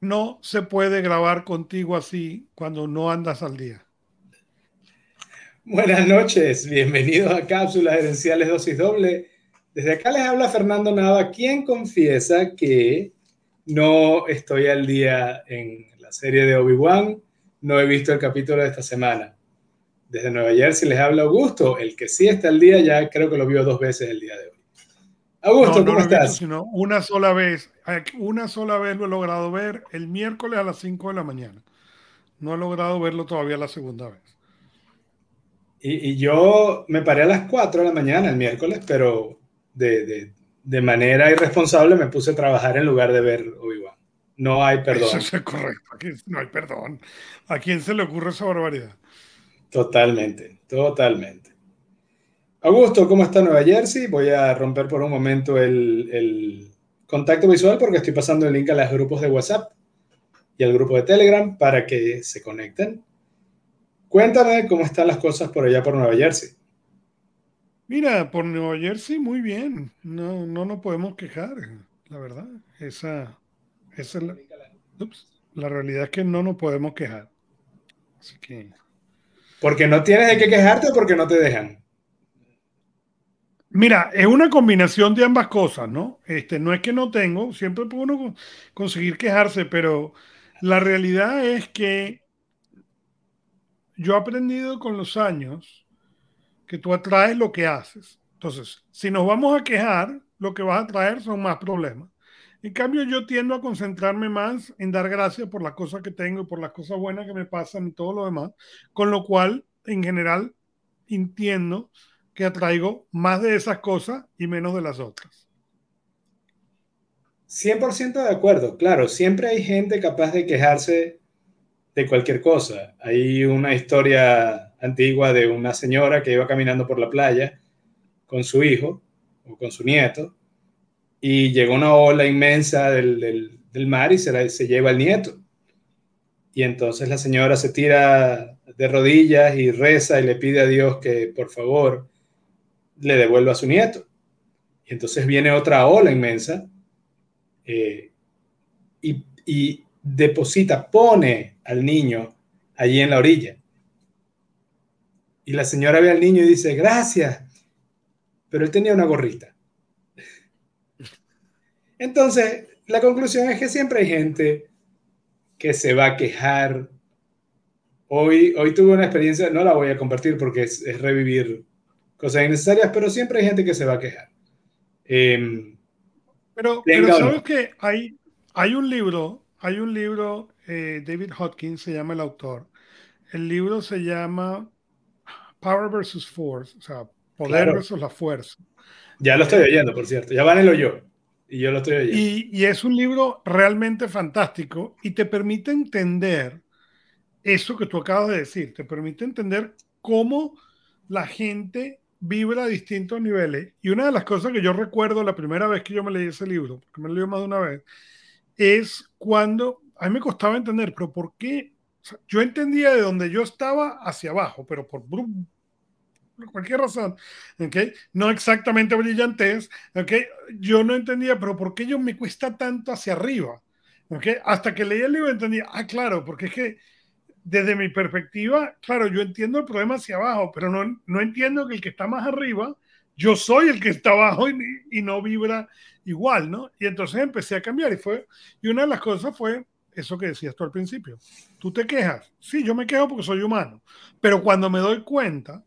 no se puede grabar contigo así cuando no andas al día. Buenas noches, bienvenidos a Cápsulas Herenciales Dosis Doble. Desde acá les habla Fernando Nava, quien confiesa que no estoy al día en la serie de Obi-Wan, no he visto el capítulo de esta semana. Desde Nueva Jersey les habla Augusto, el que sí está al día, ya creo que lo vio dos veces el día de hoy. Augusto, ¿cómo estás? sino una sola vez, una sola vez lo he logrado ver el miércoles a las 5 de la mañana. No he logrado verlo todavía la segunda vez. Y, yo me paré a las 4 de la mañana el miércoles, pero de, manera irresponsable me puse a trabajar en lugar de ver Obi-Wan. No hay perdón. Eso es correcto. Aquí no hay perdón. ¿A quién se le ocurre esa barbaridad? Totalmente, totalmente. Augusto, ¿cómo está Nueva Jersey? Voy a romper por un momento el, el contacto visual porque estoy pasando el link a los grupos de WhatsApp y al grupo de Telegram para que se conecten. Cuéntame cómo están las cosas por allá por Nueva Jersey. Mira, por Nueva Jersey muy bien. No, no nos podemos quejar, la verdad. Esa, esa es la, la realidad es que no nos podemos quejar. Así que. Porque no tienes de qué quejarte o porque no te dejan. Mira, es una combinación de ambas cosas, ¿no? Este, no es que no tengo, siempre puede uno conseguir quejarse, pero la realidad es que yo he aprendido con los años que tú atraes lo que haces. Entonces, si nos vamos a quejar, lo que vas a traer son más problemas. En cambio, yo tiendo a concentrarme más en dar gracias por las cosas que tengo y por las cosas buenas que me pasan y todo lo demás, con lo cual, en general, entiendo que atraigo más de esas cosas y menos de las otras. 100% de acuerdo, claro, siempre hay gente capaz de quejarse de cualquier cosa. Hay una historia antigua de una señora que iba caminando por la playa con su hijo o con su nieto y llegó una ola inmensa del, mar y se, se lleva al nieto. Y entonces la señora se tira de rodillas y reza y le pide a Dios que por favor le devuelva a su nieto. Y entonces viene otra ola inmensa eh, y, y deposita, pone al niño allí en la orilla. Y la señora ve al niño y dice, gracias, pero él tenía una gorrita. Entonces, la conclusión es que siempre hay gente que se va a quejar. Hoy, hoy tuve una experiencia, no la voy a compartir porque es, revivir cosas innecesarias, pero siempre hay gente que se va a quejar. Em, pero, pero sabes que hay, hay un libro, hay un libro eh, David Hodgkins se llama el autor. El libro se llama Power versus Force, o sea, poder versus la fuerza. Ya lo estoy oyendo, por cierto. Ya van el yo. Y yo lo estoy oyendo. Y, y, es un libro realmente fantástico y te permite entender eso que tú acabas de decir. Te permite entender cómo la gente vibra a distintos niveles. Y una de las cosas que yo recuerdo la primera vez que yo me leí ese libro, porque me lo leí más de una vez, es cuando a mí me costaba entender, pero ¿por qué? yo entendía de donde yo estaba hacia abajo, pero por, cualquier razón, ¿okay? no exactamente brillantez, ¿okay? yo no entendía, pero ¿por qué yo me cuesta tanto hacia arriba? ¿okay? Hasta que leí el libro entendí, ah, claro, porque es que desde mi perspectiva, claro, yo entiendo el problema hacia abajo, pero no, no entiendo que el que está más arriba, yo soy el que está abajo y, y no vibra igual, ¿no? Y entonces empecé a cambiar y fue, y una de las cosas fue eso que decías tú al principio. Tú te quejas. Sí, yo me quejo porque soy humano. Pero cuando me doy cuenta,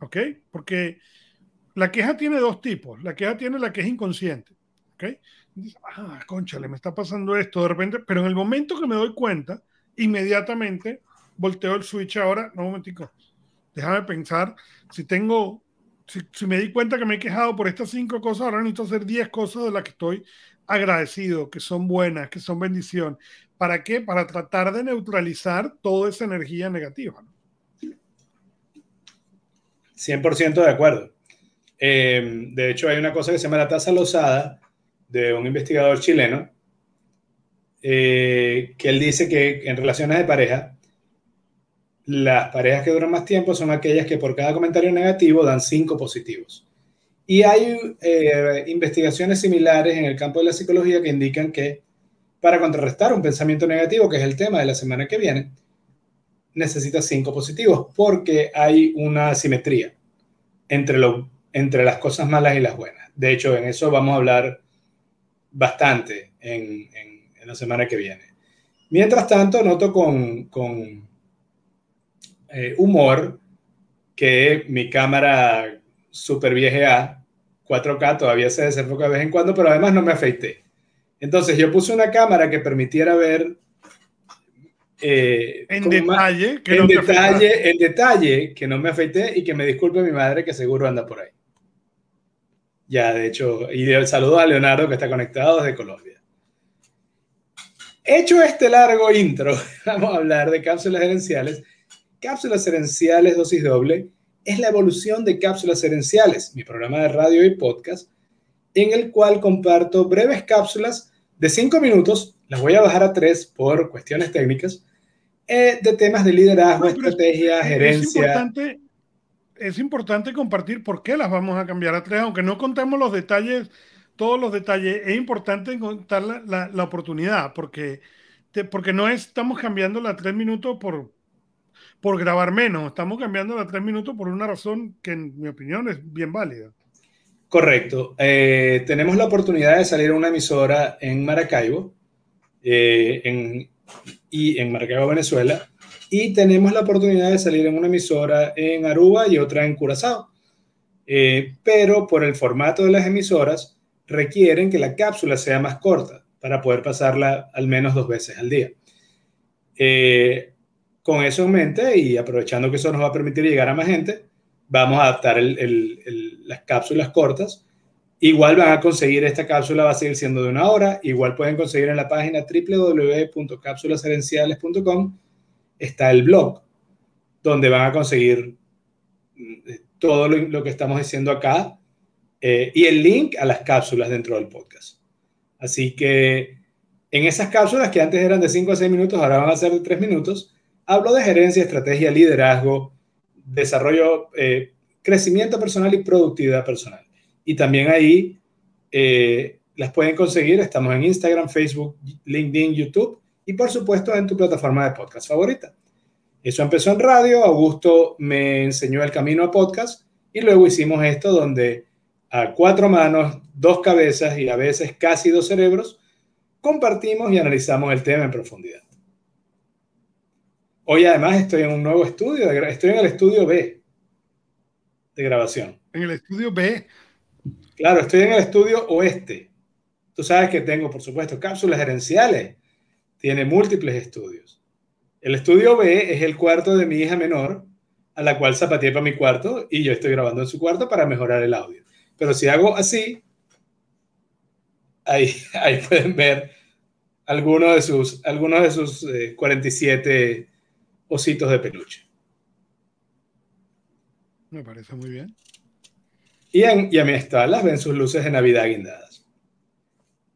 ¿ok? Porque la queja tiene dos tipos. La queja tiene la que es inconsciente, ¿ok? ah, conchale, me está pasando esto de repente. Pero en el momento que me doy cuenta, inmediatamente volteo el switch ahora. No, un momentico. Déjame pensar. Si tengo, si, me di cuenta que me he quejado por estas cinco cosas, ahora necesito hacer diez cosas de las que estoy agradecido, que son buenas, que son bendición. ¿Para qué? Para tratar de neutralizar toda esa energía negativa. 100% de acuerdo. Em, de hecho, hay una cosa que se llama la tasa losada de un investigador chileno, eh, que él dice que en relaciones de pareja, las parejas que duran más tiempo son aquellas que por cada comentario negativo dan cinco positivos. Y hay eh, investigaciones similares en el campo de la psicología que indican que para contrarrestar un pensamiento negativo, que es el tema de la semana que viene, necesitas cinco positivos porque hay una simetría entre, lo, entre las cosas malas y las buenas. De hecho, en eso vamos a hablar bastante en, la semana que viene. Mientras tanto, noto con eh, humor que mi cámara super vieja 4K todavía se desenfoca de vez en cuando, pero además no me afeité. Entonces yo puse una cámara que permitiera ver eh, en detalle, que en, detalle en detalle, que no me afeité y que me disculpe mi madre que seguro anda por ahí. Ya, de hecho, y el saludo a Leonardo que está conectado desde Colombia. Hecho este largo intro, vamos a hablar de cápsulas herenciales. Cápsulas herenciales dosis doble es la evolución de cápsulas herenciales, mi programa de radio y podcast, en el cual comparto breves cápsulas de cinco minutos, las voy a bajar a tres por cuestiones técnicas, eh, de temas de liderazgo, estrategia, gerencia. Es importante, es importante compartir por qué las vamos a cambiar a tres, aunque no contemos los detalles, todos los detalles, es importante contar la, la, oportunidad, porque, porque no estamos cambiando a tres minutos por, por grabar menos. Estamos cambiando a tres minutos por una razón que, en mi opinión, es bien válida. Correcto. Eh, tenemos la oportunidad de salir a una emisora en Maracaibo eh, en, y en Maracaibo, Venezuela, y tenemos la oportunidad de salir en una emisora en Aruba y otra en Curazao. Eh, pero por el formato de las emisoras requieren que la cápsula sea más corta para poder pasarla al menos dos veces al día. Con eso en mente y aprovechando que eso nos va a permitir llegar a más gente, vamos a adaptar las cápsulas cortas. Igual van a conseguir, esta cápsula va a seguir siendo de una hora, igual pueden conseguir en la página www.cápsulasherenciales.com, está el blog, donde van a conseguir mm, todo lo, que estamos diciendo acá eh, y el link a las cápsulas dentro del podcast. Así que en esas cápsulas que antes eran de 5 a 6 minutos, ahora van a ser de 3 minutos, Hablo de gerencia, estrategia, liderazgo, desarrollo, eh, crecimiento personal y productividad personal. Y también ahí eh, las pueden conseguir. Estamos en Instagram, Facebook, LinkedIn, YouTube y por supuesto en tu plataforma de podcast favorita. Eso empezó en radio, Augusto me enseñó el camino a podcast y luego hicimos esto donde a cuatro manos, dos cabezas y a veces casi dos cerebros, compartimos y analizamos el tema en profundidad. Hoy además estoy en un nuevo estudio, estoy en el estudio B de grabación. En el estudio B. Claro, estoy en el estudio oeste. Tú sabes que tengo, por supuesto, cápsulas gerenciales. Tiene múltiples estudios. El estudio B es el cuarto de mi hija menor, a la cual zapateé para mi cuarto y yo estoy grabando en su cuarto para mejorar el audio. Pero si hago así, ahí, ahí pueden ver algunos de sus, algunos de sus 47 eh, ositos de peluche. Me parece muy bien. Y, en, y a mi ven sus luces de Navidad guindadas.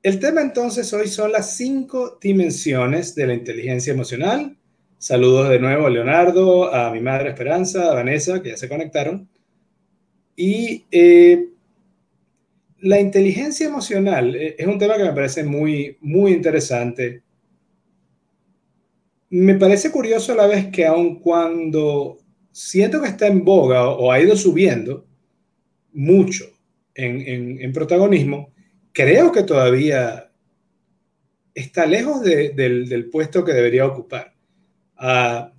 El tema entonces hoy son las cinco dimensiones de la inteligencia emocional. Saludos de nuevo a Leonardo, a mi madre Esperanza, a Vanessa, que ya se conectaron. Y eh, la inteligencia emocional eh, es un tema que me parece muy, muy interesante me parece curioso a la vez que aun cuando siento que está en boga o ha ido subiendo mucho en, protagonismo, creo que todavía está lejos del, puesto que debería ocupar. Ah,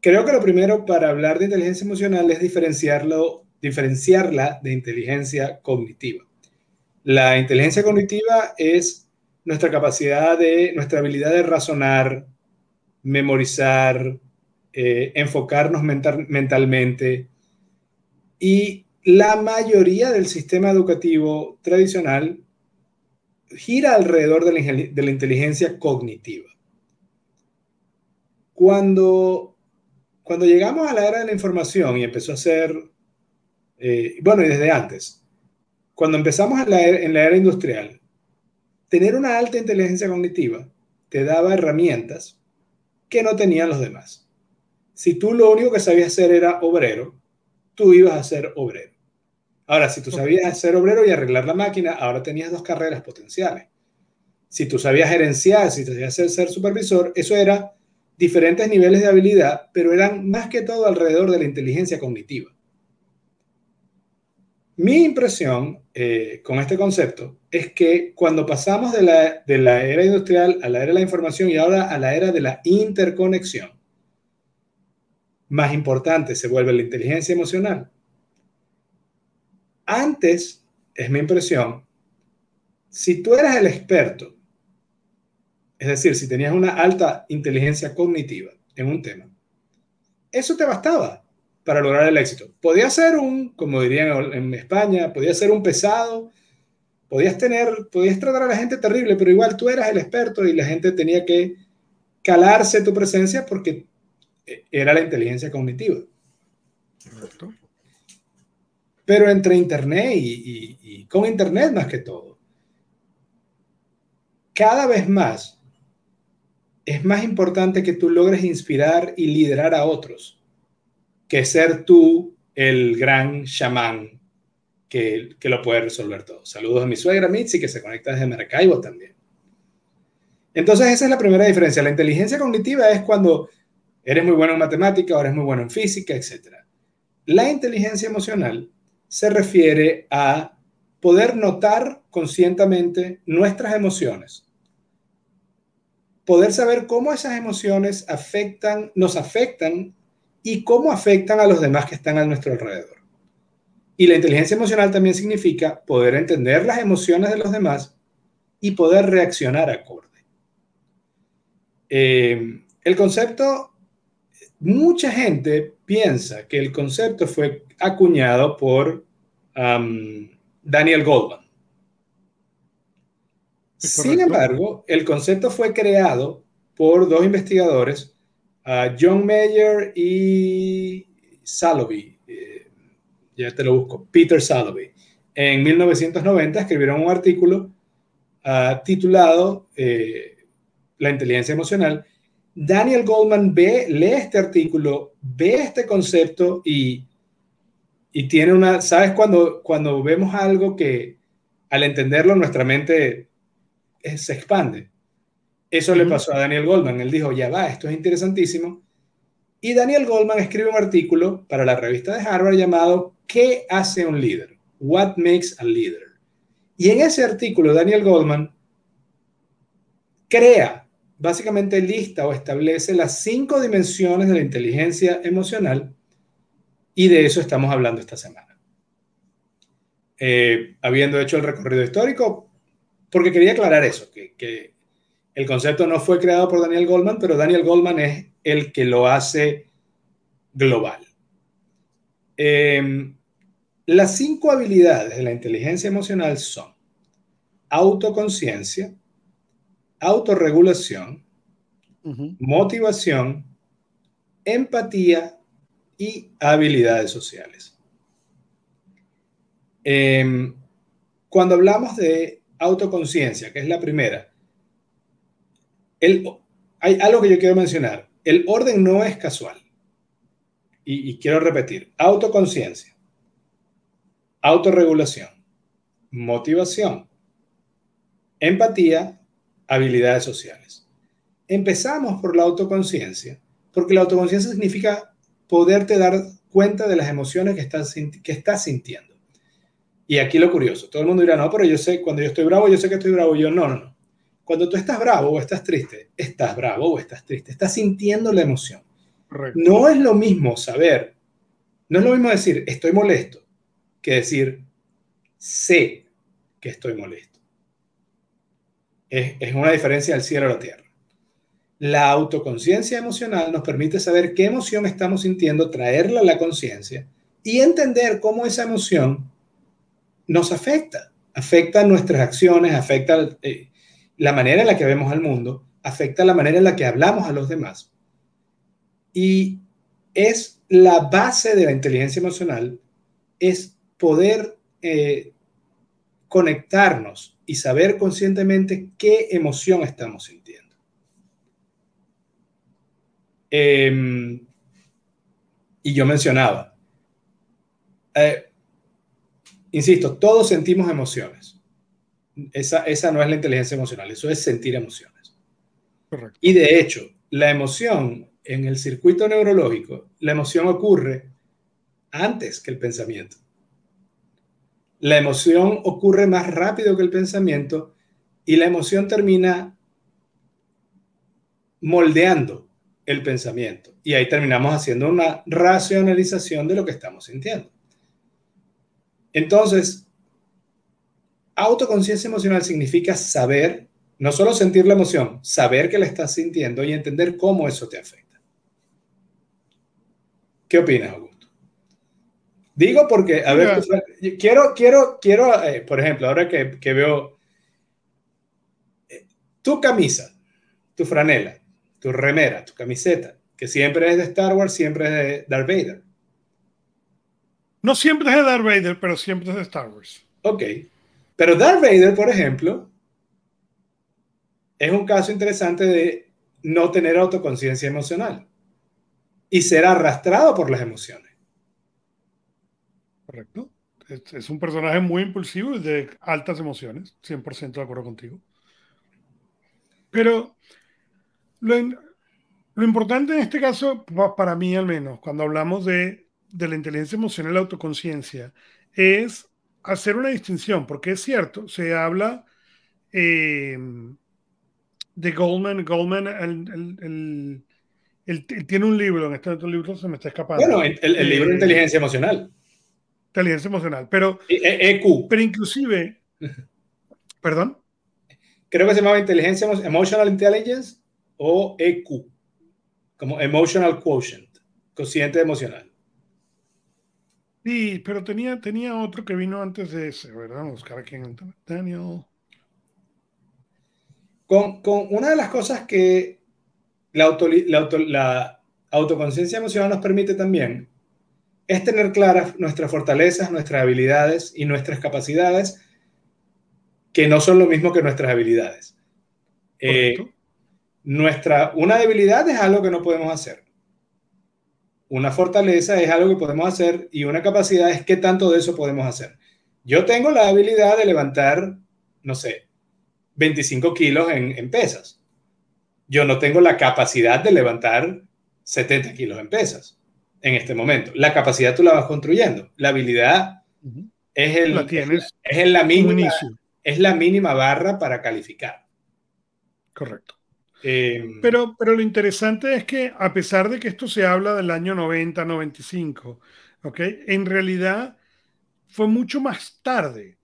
creo que lo primero para hablar de inteligencia emocional es diferenciarlo, diferenciarla de inteligencia cognitiva. La inteligencia cognitiva es nuestra capacidad de, nuestra habilidad de razonar, memorizar, eh, enfocarnos mentalmente. Y la mayoría del sistema educativo tradicional gira alrededor de la, inteligencia cognitiva. Cuando, cuando llegamos a la era de la información y empezó a ser, eh, bueno, y desde antes, cuando empezamos en la era industrial, tener una alta inteligencia cognitiva te daba herramientas que no tenían los demás. Si tú lo único que sabías hacer era obrero, tú ibas a ser obrero. Ahora, si tú sabías hacer obrero y arreglar la máquina, ahora tenías dos carreras potenciales. si tú sabías gerenciar, si te sabías ser, ser supervisor, eso era diferentes niveles de habilidad, pero eran más que todo alrededor de la inteligencia cognitiva. Mi impresión eh, con este concepto es que cuando pasamos de la, de la era industrial a la era de la información y ahora a la era de la interconexión, más importante se vuelve la inteligencia emocional. Antes, es mi impresión, si tú eras el experto, es decir, si tenías una alta inteligencia cognitiva en un tema, eso te bastaba para lograr el éxito. Podía ser un, como dirían en España, podía ser un pesado, podías tener, podías tratar a la gente terrible, pero igual tú eras el experto y la gente tenía que calarse tu presencia porque era la inteligencia cognitiva. Pero entre Internet y, y con Internet más que todo, cada vez más es más importante que tú logres inspirar y liderar a otros que ser tú el gran chamán que, que lo puede resolver todo. Saludos a mi suegra Mitzi, que se conecta desde Maracaibo también. Entonces, esa es la primera diferencia. La inteligencia cognitiva es cuando eres muy bueno en matemática, o eres muy bueno en física, etc. La inteligencia emocional se refiere a poder notar conscientemente nuestras emociones, poder saber cómo esas emociones afectan, nos afectan y cómo afectan a los demás que están a nuestro alrededor. Y la inteligencia emocional también significa poder entender las emociones de los demás y poder reaccionar acorde. Eh, el concepto, mucha gente piensa que el concepto fue acuñado por um, Daniel Goldman. Sin embargo, el concepto fue creado por dos investigadores John Mayer y Salovey, eh, ya te lo busco, Peter Salovey, en 1990 escribieron un artículo ah, titulado eh, La inteligencia emocional. Daniel Goldman ve, lee este artículo, ve este concepto y, y tiene una, ¿sabes? Cuando, cuando vemos algo que al entenderlo nuestra mente se expande. Eso le pasó a Daniel Goldman. Él dijo, ya va, esto es interesantísimo. Y Daniel Goldman escribe un artículo para la revista de Harvard llamado ¿Qué hace un líder? What makes a leader? Y en ese artículo, Daniel Goldman crea, básicamente lista o establece las cinco dimensiones de la inteligencia emocional y de eso estamos hablando esta semana. Eh, habiendo hecho el recorrido histórico, porque quería aclarar eso, que el concepto no fue creado por Daniel Goldman, pero Daniel Goldman es el que lo hace global. Em, las cinco habilidades de la inteligencia emocional son autoconciencia, autorregulación, motivación, empatía y habilidades sociales. Em, cuando hablamos de autoconciencia, que es la primera, hay algo que yo quiero mencionar. El orden no es casual. Y, quiero repetir, autoconciencia, autorregulación, motivación, empatía, habilidades sociales. Empezamos por la autoconciencia, porque la autoconciencia significa poderte dar cuenta de las emociones que estás, que estás sintiendo. Y aquí lo curioso, todo el mundo dirá, no, pero yo sé, cuando yo estoy bravo, yo sé que estoy bravo. Yo, no, no, no. Cuando tú estás bravo o estás triste, estás bravo o estás triste, estás sintiendo la emoción. No es lo mismo saber, no es lo mismo decir estoy molesto que decir sé que estoy molesto. Es, es una diferencia del cielo a la tierra. La autoconciencia emocional nos permite saber qué emoción estamos sintiendo, traerla a la conciencia y entender cómo esa emoción nos afecta. Afecta nuestras acciones, afecta eh, la manera en la que vemos al mundo afecta la manera en la que hablamos a los demás. Y es la base de la inteligencia emocional, es poder eh, conectarnos y saber conscientemente qué emoción estamos sintiendo. Em, y yo mencionaba, eh, insisto, todos sentimos emociones Esa, esa no es la inteligencia emocional, eso es sentir emociones. Correcto. Y de hecho, la emoción en el circuito neurológico, la emoción ocurre antes que el pensamiento. La emoción ocurre más rápido que el pensamiento y la emoción termina moldeando el pensamiento. Y ahí terminamos haciendo una racionalización de lo que estamos sintiendo. Entonces, autoconciencia emocional significa saber, no solo sentir la emoción, saber que la estás sintiendo y entender cómo eso te afecta. ¿Qué opinas, Augusto? Digo porque, a ver, quiero, quiero, quiero, eh, por ejemplo, ahora que, que veo eh, tu camisa, tu franela, tu remera, tu camiseta, que siempre es de Star Wars, siempre es de Darth Vader. No siempre es de Darth Vader, pero siempre es de Star Wars. Ok. Pero Darth Vader, por ejemplo, es un caso interesante de no tener autoconciencia emocional y ser arrastrado por las emociones. Correcto. Es, un personaje muy impulsivo y de altas emociones, 100% de acuerdo contigo. Pero lo, importante en este caso, para mí al menos, cuando hablamos de, la inteligencia emocional y la autoconciencia, es hacer una distinción, porque es cierto, se habla em, de Goldman, Goldman el, tiene un libro, en este otro libro se me está escapando. Bueno, el, libro de eh, inteligencia emocional. Inteligencia emocional, pero... EQ. E pero inclusive... ¿Perdón? Creo que se llamaba Inteligencia Emotional Intelligence o EQ, como Emotional Quotient, cociente emocional. Sí, pero tenía, tenía otro que vino antes de ese, ¿verdad? Vamos a buscar aquí en Daniel. Con, con, una de las cosas que la, auto, la, la autoconciencia emocional nos permite también es tener claras nuestras fortalezas, nuestras habilidades y nuestras capacidades, que no son lo mismo que nuestras habilidades. Eh, nuestra, una debilidad es algo que no podemos hacer. Una fortaleza es algo que podemos hacer y una capacidad es qué tanto de eso podemos hacer. Yo tengo la habilidad de levantar, no sé, 25 kilos en, en pesas. Yo no tengo la capacidad de levantar 70 kilos en pesas en este momento. La capacidad tú la vas construyendo. La habilidad es, el, es, es, la mínima, es la mínima barra para calificar. Correcto. Em, pero, pero lo interesante es que a pesar de que esto se habla del año 90, 95, ¿ok? En realidad fue mucho más tarde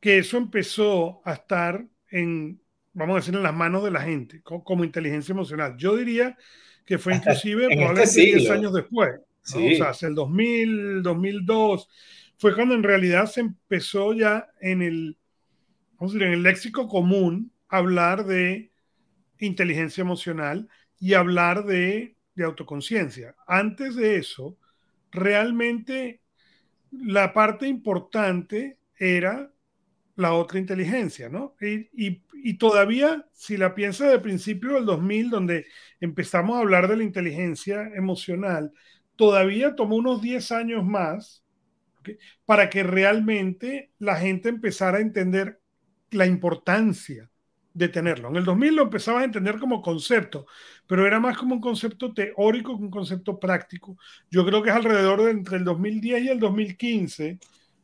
que eso empezó a estar en, vamos a decir, en las manos de la gente, como, inteligencia emocional. Yo diría que fue inclusive este probablemente 10 años después, o sea, hacia el 2000, 2002, fue cuando en realidad se empezó ya en el, vamos a decir, en el léxico común hablar de inteligencia emocional y hablar de, autoconciencia. Antes de eso, realmente la parte importante era la otra inteligencia, ¿no? Y, todavía, si la piensa de principio del 2000, donde empezamos a hablar de la inteligencia emocional, todavía tomó unos 10 años más para que realmente la gente empezara a entender la importancia de tenerlo. En el 2000 lo empezaba a entender como concepto, pero era más como un concepto teórico que un concepto práctico. Yo creo que es alrededor de entre el 2010 y el 2015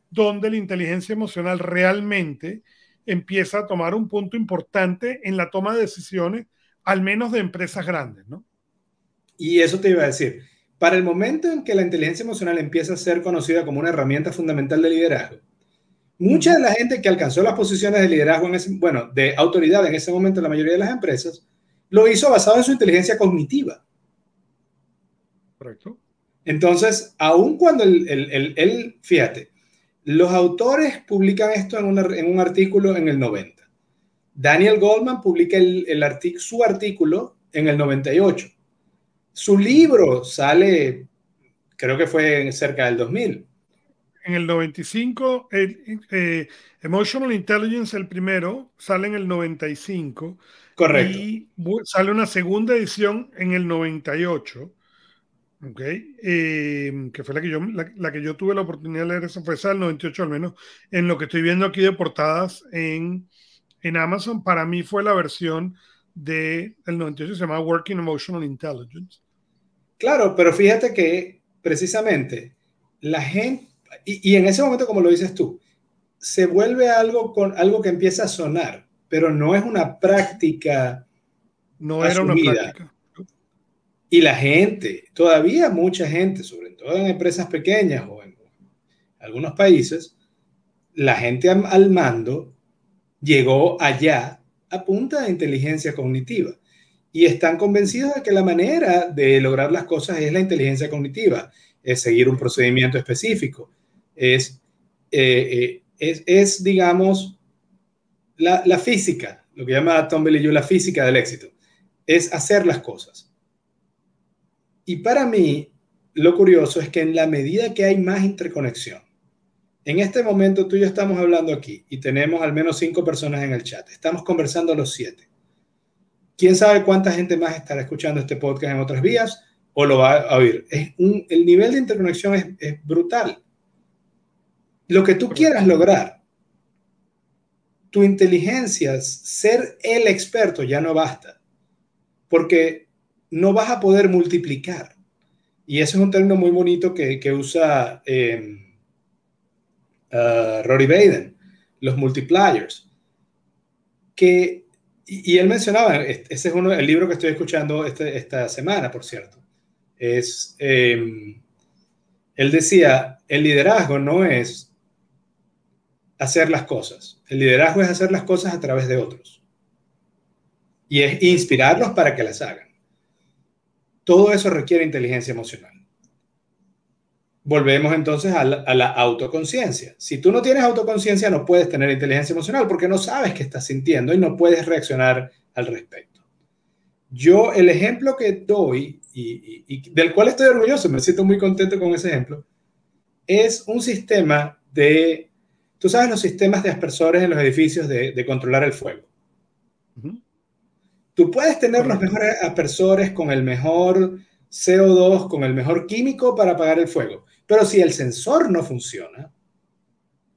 donde la inteligencia emocional realmente empieza a tomar un punto importante en la toma de decisiones, al menos de empresas grandes, ¿no? Y eso te iba a decir, para el momento en que la inteligencia emocional empieza a ser conocida como una herramienta fundamental de liderazgo, Mucha de la gente que alcanzó las posiciones de liderazgo, en ese, bueno, de autoridad en ese momento en la mayoría de las empresas, lo hizo basado en su inteligencia cognitiva. Correcto. Entonces, aun cuando él, fíjate, los autores publican esto en, en, un artículo en el 90. Daniel Goldman publica el, su artículo en el 98. Su libro sale, creo que fue cerca del 2000 en el 95, eh, Emotional Intelligence, el primero, sale en el 95. Correcto. Y sale una segunda edición en el 98. ¿ok? Eh, que fue la que, yo, la, que yo tuve la oportunidad de leer, esa fue esa del 98 al menos, en lo que estoy viendo aquí de portadas en, en Amazon, para mí fue la versión del 98, se llama Working Emotional Intelligence. Claro, pero fíjate que precisamente la gente, y, en ese momento, como lo dices tú, se vuelve algo con algo que empieza a sonar, pero no es una práctica. No era una práctica. Y la gente, todavía mucha gente, sobre todo en empresas pequeñas o en algunos países, la gente al mando llegó allá a punta de inteligencia cognitiva y están convencidos de que la manera de lograr las cosas es la inteligencia cognitiva, es seguir un procedimiento específico, es, eh, eh, es, digamos, la, la, física, lo que llama Tom Bellieu la física del éxito, es hacer las cosas. Y para mí, lo curioso es que en la medida que hay más interconexión, en este momento tú y yo estamos hablando aquí y tenemos al menos cinco personas en el chat, estamos conversando los siete quién sabe cuánta gente más estará escuchando este podcast en otras vías o lo va a oír. Es el nivel de interconexión es, brutal. Lo que tú quieras lograr, tu inteligencia, ser el experto ya no basta, porque no vas a poder multiplicar. Y ese es un término muy bonito que, usa eh, uh, Rory Baden, los multipliers, que y, él mencionaba, ese es uno, el libro que estoy escuchando este, esta semana, por cierto. Es, em, él decía, el liderazgo no es hacer las cosas. El liderazgo es hacer las cosas a través de otros. Y es inspirarlos para que las hagan. Todo eso requiere inteligencia emocional volvemos entonces a la, autoconciencia. Si tú no tienes autoconciencia, no puedes tener inteligencia emocional porque no sabes qué estás sintiendo y no puedes reaccionar al respecto. Yo, el ejemplo que doy y, del cual estoy orgulloso, me siento muy contento con ese ejemplo, es un sistema de, tú sabes, los sistemas de aspersores en los edificios de, controlar el fuego. Tú puedes tener los mejores aspersores con el mejor CO2, con el mejor químico para apagar el fuego. Pero si el sensor no funciona,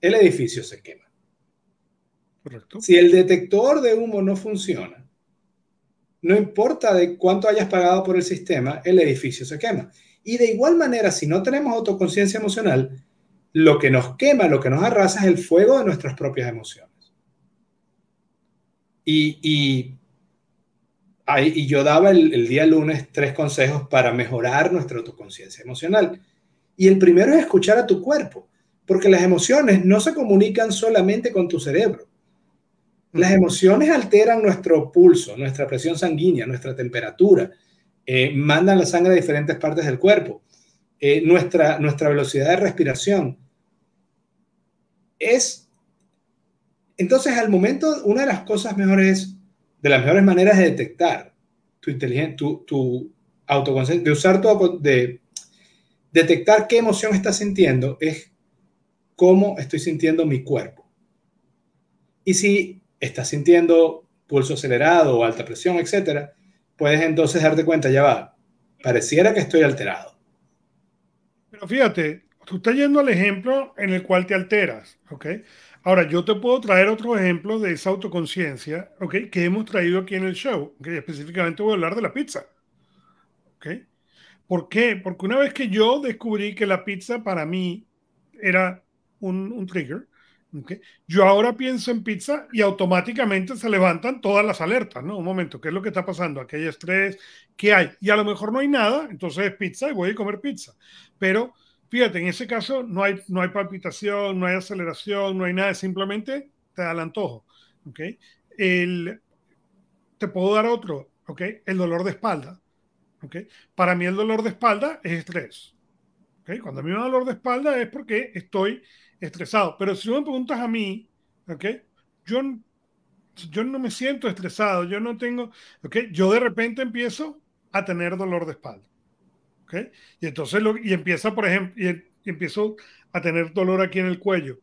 el edificio se quema. Correcto. Si el detector de humo no funciona, no importa de cuánto hayas pagado por el sistema, el edificio se quema. Y de igual manera, si no tenemos autoconciencia emocional, lo que nos quema, lo que nos arrasa es el fuego de nuestras propias emociones. Y, y, y yo daba el, el, día lunes tres consejos para mejorar nuestra autoconciencia emocional. Y el primero es escuchar a tu cuerpo, porque las emociones no se comunican solamente con tu cerebro. Las emociones alteran nuestro pulso, nuestra presión sanguínea, nuestra temperatura, eh, mandan la sangre a diferentes partes del cuerpo, eh, nuestra, nuestra velocidad de respiración. Es, entonces, al momento, una de las cosas mejores, de las mejores maneras de detectar tu inteligencia, tu, tu autoconciencia, de usar tu, de detectar qué emoción estás sintiendo es cómo estoy sintiendo mi cuerpo. Y si estás sintiendo pulso acelerado o alta presión, etcétera, puedes entonces darte cuenta, ya va, pareciera que estoy alterado. Pero fíjate, tú estás yendo al ejemplo en el cual te alteras, ¿ok? Ahora, yo te puedo traer otro ejemplo de esa autoconciencia, ¿ok? Que hemos traído aquí en el show, que específicamente voy a hablar de la pizza, ¿ok? ¿Por qué? Porque una vez que yo descubrí que la pizza para mí era un, trigger, yo ahora pienso en pizza y automáticamente se levantan todas las alertas, ¿no? Un momento, ¿qué es lo que está pasando? Aquí hay estrés, ¿qué hay? Y a lo mejor no hay nada, entonces es pizza y voy a comer pizza. Pero fíjate, en ese caso no hay, no hay palpitación, no hay aceleración, no hay nada, simplemente te da el antojo, ¿ok? Te puedo dar otro, ¿ok? El dolor de espalda. Para mí el dolor de espalda es estrés. Cuando a mí me da dolor de espalda es porque estoy estresado. Pero si me preguntas a mí, yo, yo no me siento estresado, yo no tengo, yo de repente empiezo a tener dolor de espalda. Y entonces lo, y empieza, por ejemplo, y, empiezo a tener dolor aquí en el cuello.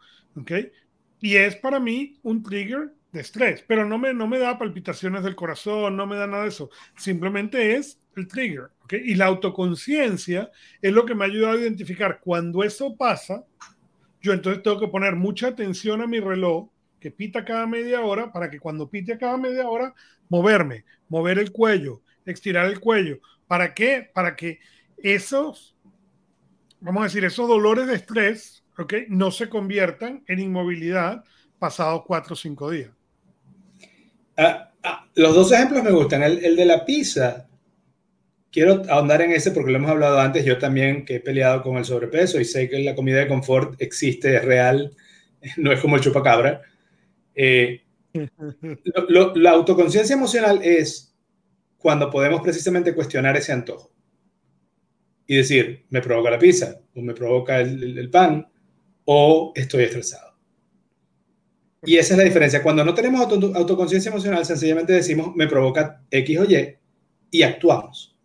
Y es para mí un trigger de estrés, pero no me, no me da palpitaciones del corazón, no me da nada de eso. Simplemente es el trigger. Y la autoconciencia es lo que me ha ayudado a identificar cuando eso pasa, yo entonces tengo que poner mucha atención a mi reloj que pita cada media hora para que cuando pite cada media hora, moverme, mover el cuello, estirar el cuello. ¿Para qué? Para que esos, vamos a decir, esos dolores de estrés, ¿ok? No se conviertan en inmovilidad pasados cuatro o cinco días. Ah, ah, los dos ejemplos me gustan. El, el de la pizza, quiero ahondar en ese porque lo hemos hablado antes. Yo también que he peleado con el sobrepeso y sé que la comida de confort existe, es real, no es como el chupacabra. Eh, la autoconciencia emocional es cuando podemos precisamente cuestionar ese antojo y decir, me provoca la pizza, o me provoca el, pan, o estoy estresado. Y esa es la diferencia. Cuando no tenemos autoconciencia emocional, sencillamente decimos, me provoca X o Y, y actuamos.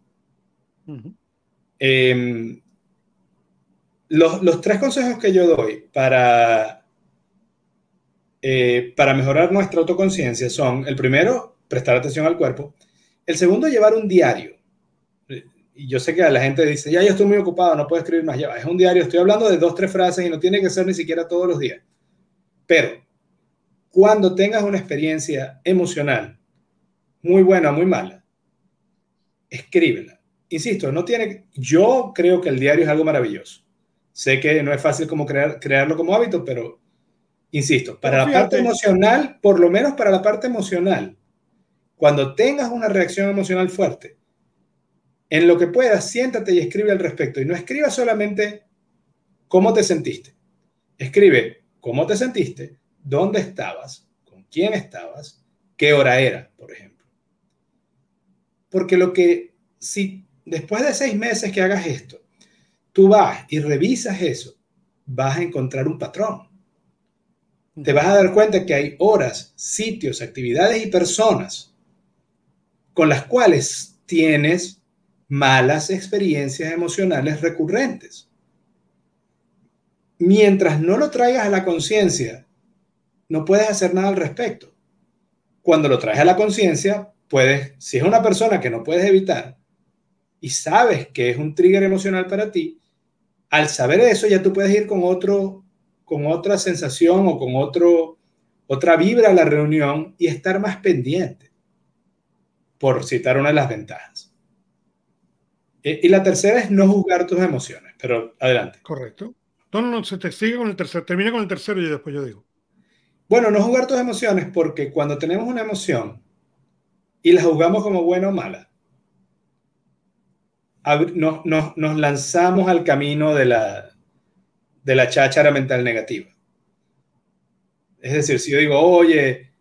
Em, los, los, tres consejos que yo doy para, eh, para mejorar nuestra autoconciencia son, el primero, prestar atención al cuerpo. El segundo, llevar un diario y yo sé que a la gente dice, ya yo estoy muy ocupado, no puedo escribir más, ya es un diario, estoy hablando de dos, tres frases y no tiene que ser ni siquiera todos los días. Pero cuando tengas una experiencia emocional muy buena muy mala, escríbela. Insisto, no tiene, yo creo que el diario es algo maravilloso. Sé que no es fácil como crear, crearlo como hábito, pero insisto, para la parte emocional, por lo menos para la parte emocional, cuando tengas una reacción emocional fuerte, en lo que puedas, siéntate y escribe al respecto. Y no escriba solamente cómo te sentiste. Escribe cómo te sentiste, dónde estabas, con quién estabas, qué hora era, por ejemplo. Porque lo que, si después de seis meses que hagas esto, tú vas y revisas eso, vas a encontrar un patrón. Te vas a dar cuenta que hay horas, sitios, actividades y personas con las cuales tienes malas experiencias emocionales recurrentes. Mientras no lo traigas a la conciencia, no puedes hacer nada al respecto. Cuando lo traes a la conciencia, puedes, si es una persona que no puedes evitar y sabes que es un trigger emocional para ti, al saber eso ya tú puedes ir con otro, con otra sensación o con otro, otra vibra a la reunión y estar más pendiente, por citar una de las ventajas. Y la tercera es no juzgar tus emociones, pero adelante. Correcto. No, no, no, se te sigue con el tercero, termina con el tercero y después yo digo. Bueno, no juzgar tus emociones porque cuando tenemos una emoción y la juzgamos como buena o mala, nos, nos, lanzamos al camino de la, de la cháchara mental negativa. Es decir, si yo digo, oye,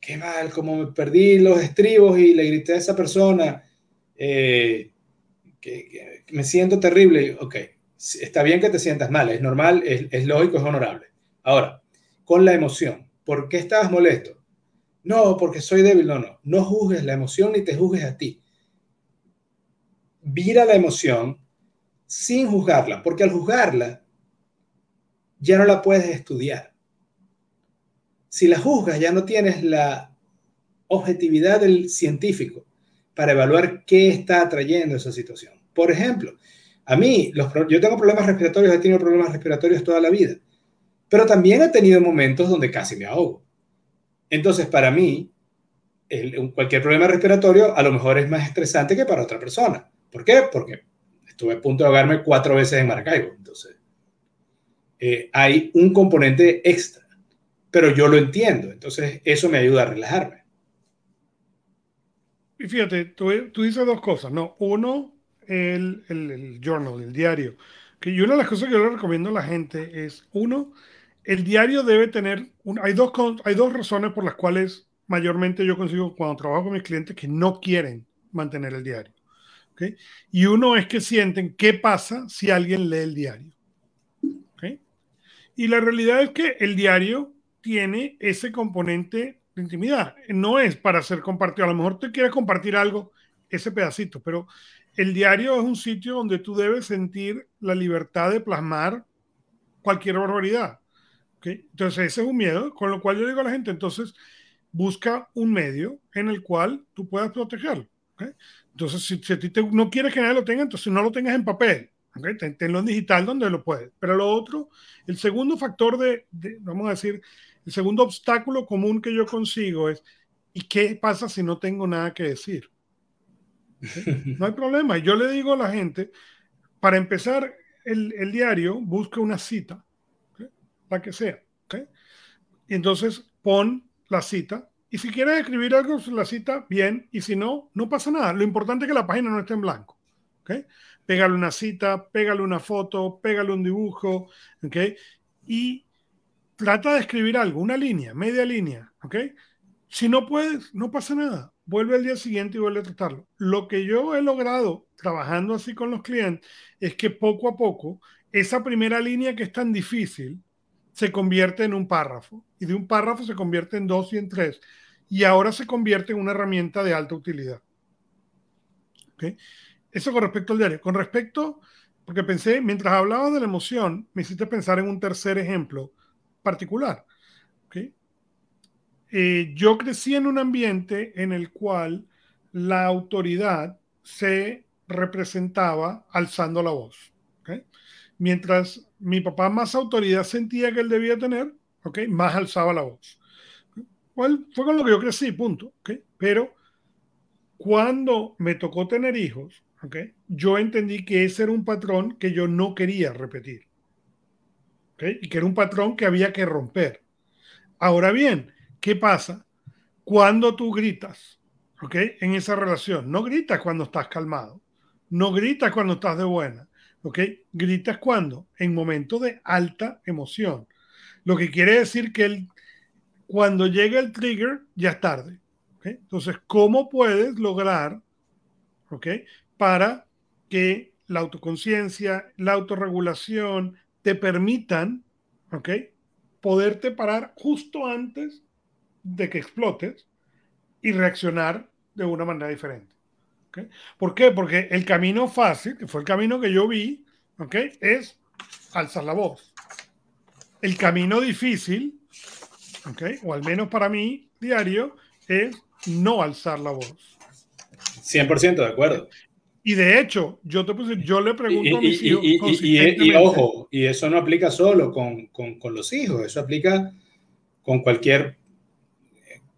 qué mal, como me perdí los estribos y le grité a esa persona, eh, que, me siento terrible, ok, está bien que te sientas mal, es normal, es, lógico, es honorable. Ahora, con la emoción, ¿por qué estabas molesto? No, porque soy débil, no, no, no juzgues la emoción ni te juzgues a ti. Vira la emoción sin juzgarla, porque al juzgarla ya no la puedes estudiar. Si la juzgas, ya no tienes la objetividad del científico para evaluar qué está atrayendo esa situación. Por ejemplo, a mí, yo tengo problemas respiratorios, he tenido problemas respiratorios toda la vida, pero también he tenido momentos donde casi me ahogo. Entonces, para mí, cualquier problema respiratorio a lo mejor es más estresante que para otra persona. ¿Por qué? Porque estuve a punto de ahogarme cuatro veces en Maracaibo. Entonces, eh, hay un componente extra, pero yo lo entiendo. Entonces, eso me ayuda a relajarme. Y fíjate, tú, dices dos cosas, ¿no? Uno, el, el, journal, el diario. Que una de las cosas que yo le recomiendo a la gente es, uno, el diario debe tener, hay, dos, hay dos razones por las cuales mayormente yo consigo cuando trabajo con mis clientes que no quieren mantener el diario. ¿okay? Y uno es que sienten qué pasa si alguien lee el diario. ¿okay? Y la realidad es que el diario tiene ese componente de intimidad. No es para ser compartido. A lo mejor te quieres compartir algo, ese pedacito, pero el diario es un sitio donde tú debes sentir la libertad de plasmar cualquier barbaridad. Entonces, ese es un miedo, con lo cual yo digo a la gente, entonces, busca un medio en el cual tú puedas protegerlo. Entonces, si, a ti no quieres que nadie lo tenga, entonces no lo tengas en papel. Tenlo en digital donde lo puedes. Pero lo otro, el segundo factor de, vamos a decir, El segundo obstáculo común que yo consigo es, ¿y qué pasa si no tengo nada que decir? No hay problema. Yo le digo a la gente, para empezar el, el diario, busca una cita, la que sea. Y entonces pon la cita. Y si quieres escribir algo sobre la cita, bien. Y si no, no pasa nada. Lo importante es que la página no esté en blanco. ¿okay? Pégale una cita, pégale una foto, pégale un dibujo. ¿okay? Y trata de escribir algo, una línea, media línea. ¿okay? Si no puedes, no pasa nada. Vuelve al día siguiente y vuelve a tratarlo. Lo que yo he logrado trabajando así con los clientes es que poco a poco esa primera línea que es tan difícil, se convierte en un párrafo y de un párrafo se convierte en dos y en tres y ahora se convierte en una herramienta de alta utilidad. ¿Okay? Eso con respecto al diario. Con respecto, porque pensé, mientras hablaba de la emoción, me hiciste pensar en un tercer ejemplo particular. ¿Okay? Eh, yo crecí en un ambiente en el cual la autoridad se representaba alzando la voz. ¿okay? Mientras mi papá más autoridad sentía que él debía tener, ¿ok? Más alzaba la voz. Well, fue con lo que yo crecí, punto, ¿ok? Pero cuando me tocó tener hijos. Yo entendí que ese era un patrón que yo no quería repetir, Y que era un patrón que había que romper. Ahora bien, ¿qué pasa cuando tú gritas, ¿ok? En esa relación. No gritas cuando estás calmado, no gritas cuando estás de buena ¿Ok? Gritas cuando? En momentos de alta emoción. Lo que quiere decir que el, cuando llega el trigger ya es tarde. Entonces, ¿cómo puedes lograr ¿ok? para que la autoconciencia, la autorregulación te permitan ¿ok? poderte parar justo antes de que explotes y reaccionar de una manera diferente? ¿Por qué? Porque el camino fácil, que fue el camino que yo vi, ¿okay? es alzar la voz. El camino difícil, ¿okay? o al menos para mí, diario, es no alzar la voz. 100% de acuerdo. Y de hecho, yo te puse, yo le pregunto a mis hijos. Y, ojo, y eso no aplica solo con, con, con los hijos, eso aplica con cualquier,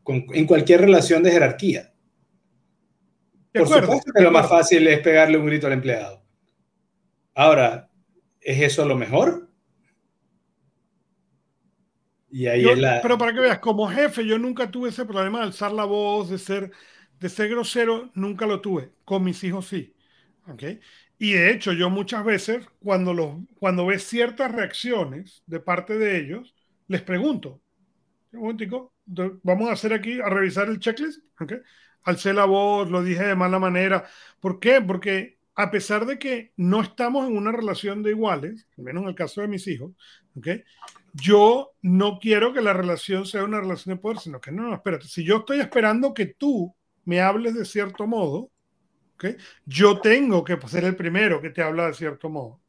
con, en cualquier relación de jerarquía. Por supuesto que lo más fácil es pegarle un grito al empleado. Ahora, ¿es eso lo mejor? Y ahí es la... Pero para que veas, como jefe, yo nunca tuve ese problema de alzar la voz, de ser, de ser grosero, nunca lo tuve. Con mis hijos sí. ¿Okay? Y de hecho, yo muchas veces, cuando, los, cuando ves ciertas reacciones de parte de ellos, les pregunto, un momentico, vamos a hacer aquí, a revisar el checklist. ¿okay? alcé la voz, lo dije de mala manera. ¿Por qué? Porque a pesar de que no estamos en una relación de iguales, al menos en el caso de mis hijos, ¿okay? yo no quiero que la relación sea una relación de poder, sino que no, no, espérate, si yo estoy esperando que tú me hables de cierto modo, ¿okay? yo tengo que ser el primero que te habla de cierto modo.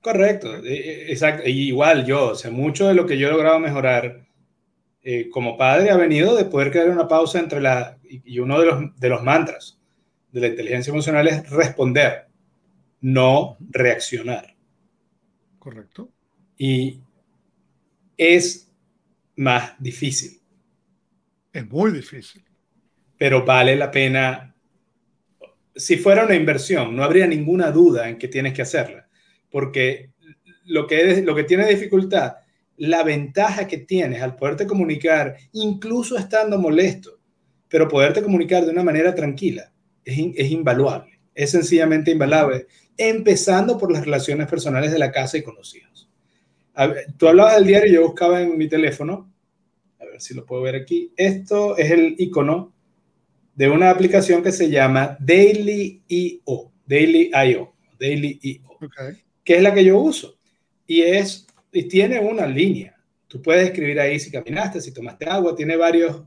Correcto, e, e, exacto. igual yo, o sea, mucho de lo que yo he logrado mejorar eh, como padre ha venido de poder crear una pausa entre la, y uno de los, de los mantras de la inteligencia emocional es responder, no reaccionar. Correcto. Y es más difícil. Es muy difícil. Pero vale la pena. Si fuera una inversión, no habría ninguna duda en que tienes que hacerla, porque lo que, lo que tiene dificultad la ventaja que tienes al poderte comunicar, incluso estando molesto, pero poderte comunicar de una manera tranquila, es, invaluable, es sencillamente invaluable, empezando por las relaciones personales de la casa y con los hijos. tú hablabas del diario, yo buscaba en mi teléfono, a ver si lo puedo ver aquí, esto es el icono de una aplicación que se llama Daily.io, Daily.io, Daily.io, que es la que yo uso. Y es y tiene una línea. Tú puedes escribir ahí si caminaste, si tomaste agua, tiene varios,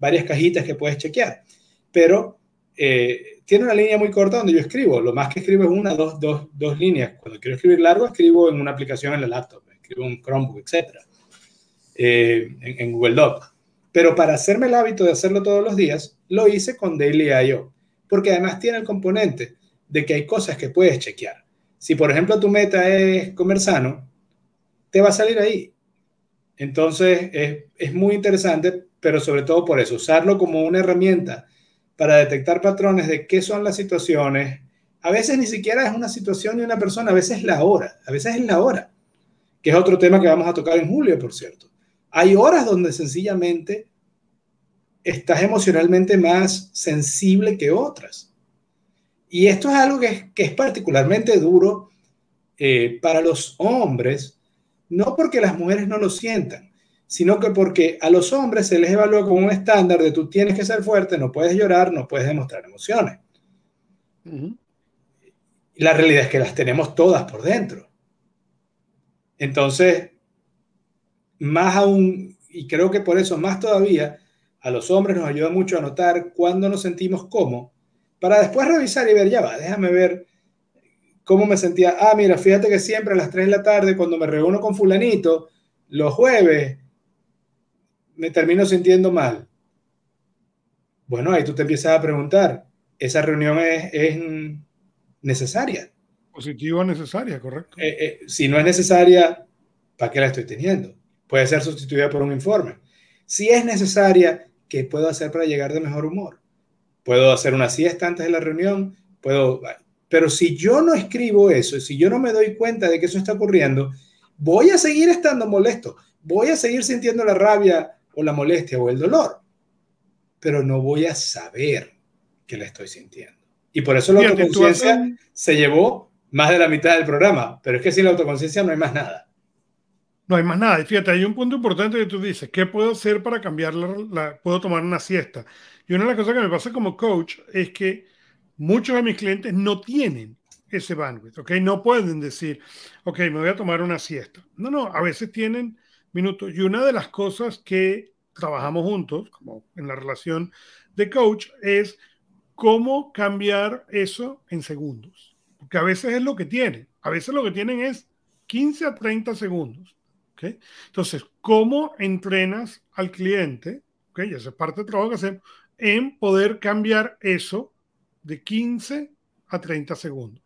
varias cajitas que puedes chequear, pero eh, tiene una línea muy corta donde yo escribo. Lo más que escribo es una, dos, dos, dos líneas. Cuando quiero escribir largo, escribo en una aplicación en la laptop, escribo en Chromebook, etc. Eh, en, en, Google Doc. Pero para hacerme el hábito de hacerlo todos los días, lo hice con Daily.io, porque además tiene el componente de que hay cosas que puedes chequear. Si, por ejemplo, tu meta es comer sano, te va a salir ahí. Entonces, es, es muy interesante, pero sobre todo por eso, usarlo como una herramienta para detectar patrones de qué son las situaciones. A veces ni siquiera es una situación ni una persona, a veces es la hora, a veces es la hora, que es otro tema que vamos a tocar en julio, por cierto. Hay horas donde sencillamente estás emocionalmente más sensible que otras. Y esto es algo que es, particularmente duro eh, para los hombres, no porque las mujeres no lo sientan, sino que porque a los hombres se les evalúa como un estándar de tú tienes que ser fuerte, no puedes llorar, no puedes demostrar emociones. Y la realidad es que las tenemos todas por dentro. Entonces, más aún, y creo que por eso más todavía, a los hombres nos ayuda mucho a notar cuándo nos sentimos cómo, para después revisar y ver, ya va, déjame ver cómo me sentía. Ah, mira, fíjate que siempre a las 3 de la tarde, cuando me reúno con fulanito, los jueves, me termino sintiendo mal. Bueno, ahí tú te empiezas a preguntar, ¿esa reunión es, necesaria? Positiva necesaria, correcto. Eh, eh, si no es necesaria, ¿para qué la estoy teniendo? Puede ser sustituida por un informe. Si es necesaria, ¿qué puedo hacer para llegar de mejor humor? Puedo hacer una siesta antes de la reunión, puedo... Pero si yo no escribo eso, si yo no me doy cuenta de que eso está ocurriendo, voy a seguir estando molesto, voy a seguir sintiendo la rabia o la molestia o el dolor, pero no voy a saber que la estoy sintiendo. Y por eso la autoconciencia se llevó más de la mitad del programa, pero es que sin la autoconciencia no hay más nada. No hay más nada. Y fíjate, hay un punto importante que tú dices, ¿qué puedo hacer para cambiar la, puedo tomar una siesta? Y una de las cosas que me pasa como coach es que muchos de mis clientes no tienen ese bandwidth, ¿ok? No pueden decir, ok, me voy a tomar una siesta. No, no, a veces tienen minutos. Y una de las cosas que trabajamos juntos, como en la relación de coach, es cómo cambiar eso en segundos. Porque a veces es lo que tienen. A veces lo que tienen es 15 a 30 segundos. ¿Okay? Entonces, ¿cómo entrenas al cliente? ¿okay? Y esa es parte del trabajo que hacemos en poder cambiar eso de 15 a 30 segundos.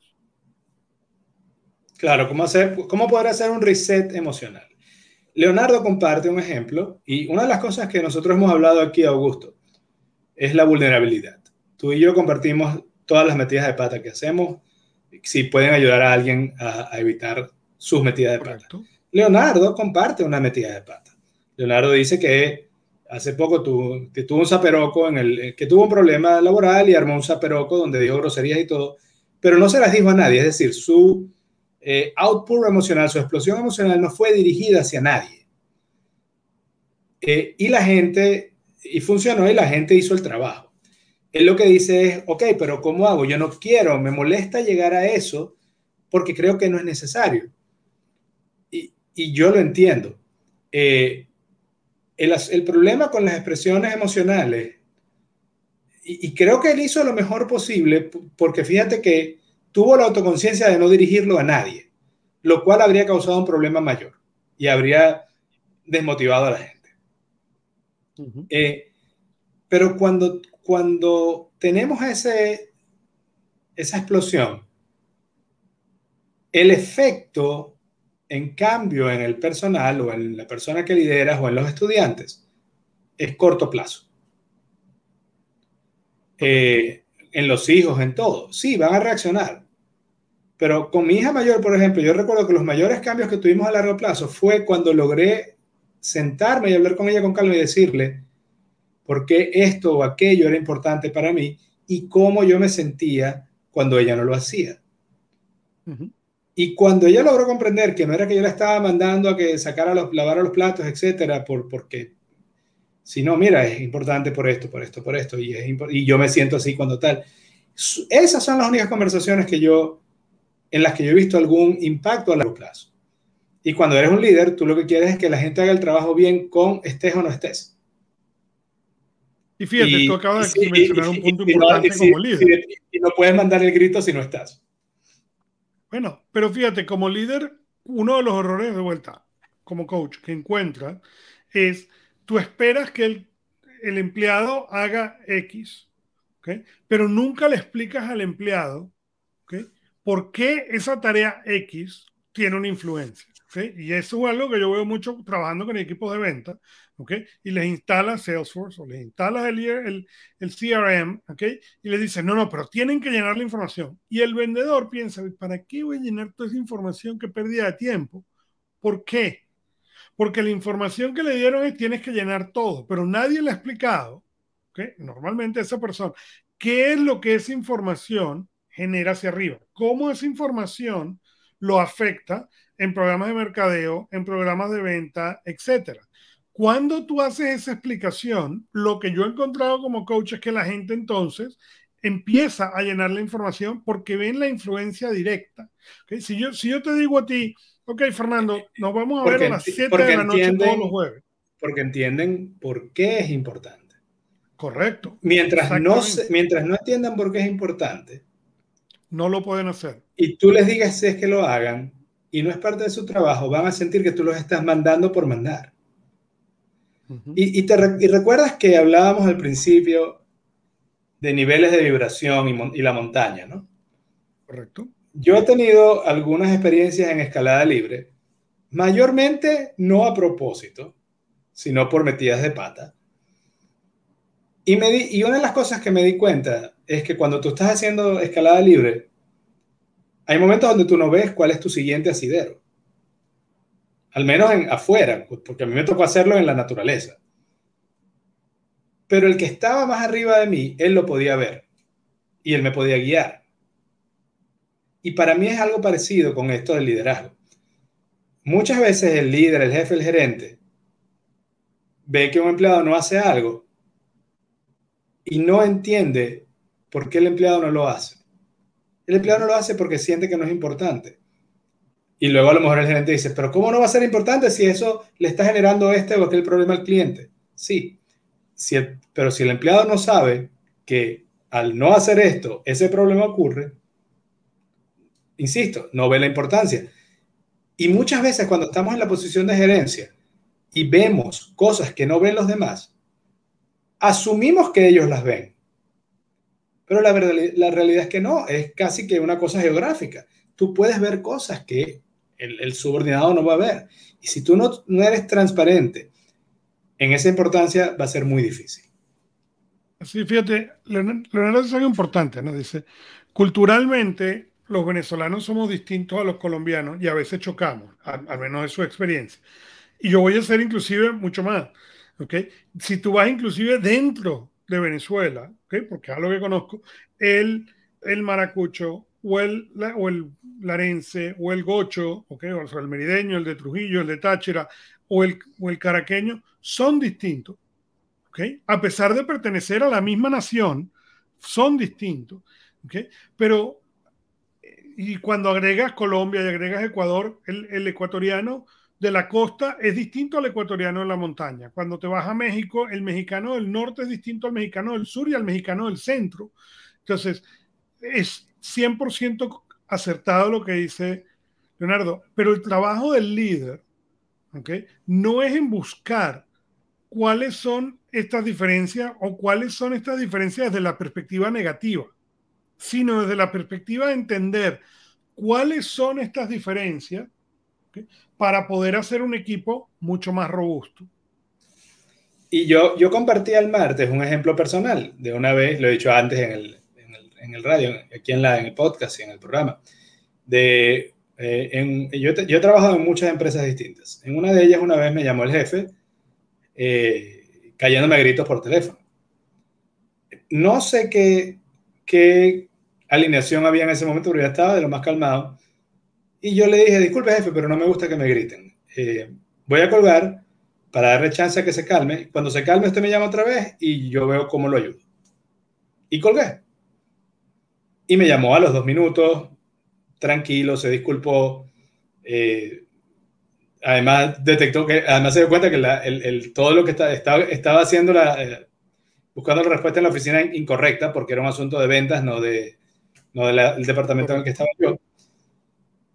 Claro, ¿cómo, hacer, cómo poder hacer un reset emocional? Leonardo comparte un ejemplo y una de las cosas que nosotros hemos hablado aquí, Augusto, es la vulnerabilidad. Tú y yo compartimos todas las metidas de pata que hacemos, si pueden ayudar a alguien a, evitar sus metidas de pata. Leonardo comparte una metida de pata. Leonardo dice que hace poco tuvo, que tuvo un zaperoco en el que tuvo un problema laboral y armó un zaperoco donde dijo groserías y todo, pero no se las dijo a nadie, es decir, su eh, output emocional, su explosión emocional no fue dirigida hacia nadie. Eh, y la gente, y funcionó y la gente hizo el trabajo. Él lo que dice es, ok, pero ¿cómo hago? Yo no quiero, me molesta llegar a eso porque creo que no es necesario. Y, yo lo entiendo. Eh, el, el, problema con las expresiones emocionales, y, y creo que él hizo lo mejor posible, porque fíjate que tuvo la autoconciencia de no dirigirlo a nadie, lo cual habría causado un problema mayor y habría desmotivado a la gente. Eh, pero cuando, cuando tenemos ese, esa explosión, el efecto, en cambio, en el personal o en la persona que lideras o en los estudiantes, es corto plazo. Eh, en los hijos, en todo. Sí, van a reaccionar. Pero con mi hija mayor, por ejemplo, yo recuerdo que los mayores cambios que tuvimos a largo plazo fue cuando logré sentarme y hablar con ella con calma y decirle por qué esto o aquello era importante para mí y cómo yo me sentía cuando ella no lo hacía. Y cuando ella logró comprender que no era que yo la estaba mandando a que sacara los, lavara los platos, etcétera, por, porque si no, mira, es importante por esto, por esto, por esto, y, y yo me siento así cuando tal. Esas son las únicas conversaciones que yo, en las que yo he visto algún impacto a largo plazo. Y cuando eres un líder, tú lo que quieres es que la gente haga el trabajo bien con estés o no estés. Y fíjate, tú acabas de mencionar un punto importante como líder. Y no puedes mandar el grito si no estás. Bueno, pero fíjate, como líder, uno de los errores de vuelta, como coach, que encuentra es tú esperas que el, empleado haga X, ¿okay? pero nunca le explicas al empleado ¿okay? por qué esa tarea X tiene una influencia. Y eso es algo que yo veo mucho trabajando con equipos de venta, ¿ok? Y les instalas Salesforce o les instalas el, el, el CRM, ¿ok? Y les dices, no, no, pero tienen que llenar la información. Y el vendedor piensa, ¿para qué voy a llenar toda esa información que perdía de tiempo? ¿Por qué? Porque la información que le dieron es tienes que llenar todo, pero nadie le ha explicado, ¿ok? Normalmente esa persona, ¿qué es lo que esa información genera hacia arriba? ¿Cómo esa información lo afecta en programas de mercadeo, en programas de venta, etcétera. Cuando tú haces esa explicación, lo que yo he encontrado como coach es que la gente entonces empieza a llenar la información porque ven la influencia directa. Si, yo, si yo te digo a ti, ok, Fernando, nos vamos a ver a las 7 de la noche todos los jueves. Porque entienden por qué es importante. Correcto. Mientras no, mientras no entiendan por qué es importante, no lo pueden hacer. Y tú les digas si es que lo hagan, y no es parte de su trabajo, van a sentir que tú los estás mandando por mandar. Y, te, recuerdas que hablábamos al principio de niveles de vibración y, y, la montaña, ¿no? Correcto. Yo he tenido algunas experiencias en escalada libre, mayormente no a propósito, sino por metidas de pata. Y, me y una de las cosas que me di cuenta es que cuando tú estás haciendo escalada libre, hay momentos donde tú no ves cuál es tu siguiente asidero. Al menos en, afuera, porque a mí me tocó hacerlo en la naturaleza. Pero el que estaba más arriba de mí, él lo podía ver y él me podía guiar. Y para mí es algo parecido con esto del liderazgo. Muchas veces el líder, el jefe, el gerente, ve que un empleado no hace algo y no entiende por qué el empleado no lo hace. El empleado no lo hace porque siente que no es importante. Y luego a lo mejor el gerente dice, pero ¿cómo no va a ser importante si eso le está generando este o aquel problema al cliente? Sí, pero si el empleado no sabe que al no hacer esto, ese problema ocurre, insisto, no ve la importancia. Y muchas veces cuando estamos en la posición de gerencia y vemos cosas que no ven los demás, asumimos que ellos las ven. Pero la, la realidad es que no, es casi que una cosa geográfica. Tú puedes ver cosas que el, subordinado no va a ver. Y si tú no, no eres transparente en esa importancia, va a ser muy difícil. Sí, fíjate, Leonardo es algo importante, ¿no? Dice, culturalmente los venezolanos somos distintos a los colombianos y a veces chocamos, al, menos de su experiencia. Y yo voy a ser inclusive mucho más, ¿ok? Si tú vas inclusive dentro de Venezuela, ¿okay? porque es lo que conozco, el, el maracucho o el, o el larense o el gocho, ¿okay? o el merideño, el de Trujillo, el de Táchira o el, o el caraqueño, son distintos. ¿okay? A pesar de pertenecer a la misma nación, son distintos. ¿okay? Pero, y cuando agregas Colombia y agregas Ecuador, el, el ecuatoriano de la costa es distinto al ecuatoriano de la montaña. Cuando te vas a México, el mexicano del norte es distinto al mexicano del sur y al mexicano del centro. Entonces, es 100% acertado lo que dice Leonardo, pero el trabajo del líder ¿okay? no es en buscar cuáles son estas diferencias o cuáles son estas diferencias desde la perspectiva negativa, sino desde la perspectiva de entender cuáles son estas diferencias para poder hacer un equipo mucho más robusto. Y yo, yo compartí el martes un ejemplo personal de una vez, lo he dicho antes en el, en el, radio, aquí en, la, en el podcast y en el programa, de, eh, en, yo, yo, he trabajado en muchas empresas distintas. En una de ellas una vez me llamó el jefe eh, cayéndome a gritos por teléfono. No sé qué, qué alineación había en ese momento, pero ya estaba de lo más calmado. Y yo le dije, disculpe jefe, pero no me gusta que me griten. Eh, voy a colgar para darle chance a que se calme. Cuando se calme, usted me llama otra vez y yo veo cómo lo ayudo. Y colgué. Y me llamó a los dos minutos, tranquilo, se disculpó. Eh, además, detectó que, además se dio cuenta que el, todo lo que estaba, estaba haciendo, la, eh, buscando la respuesta en la oficina incorrecta, porque era un asunto de ventas, no, de, no del departamento en el que estaba yo.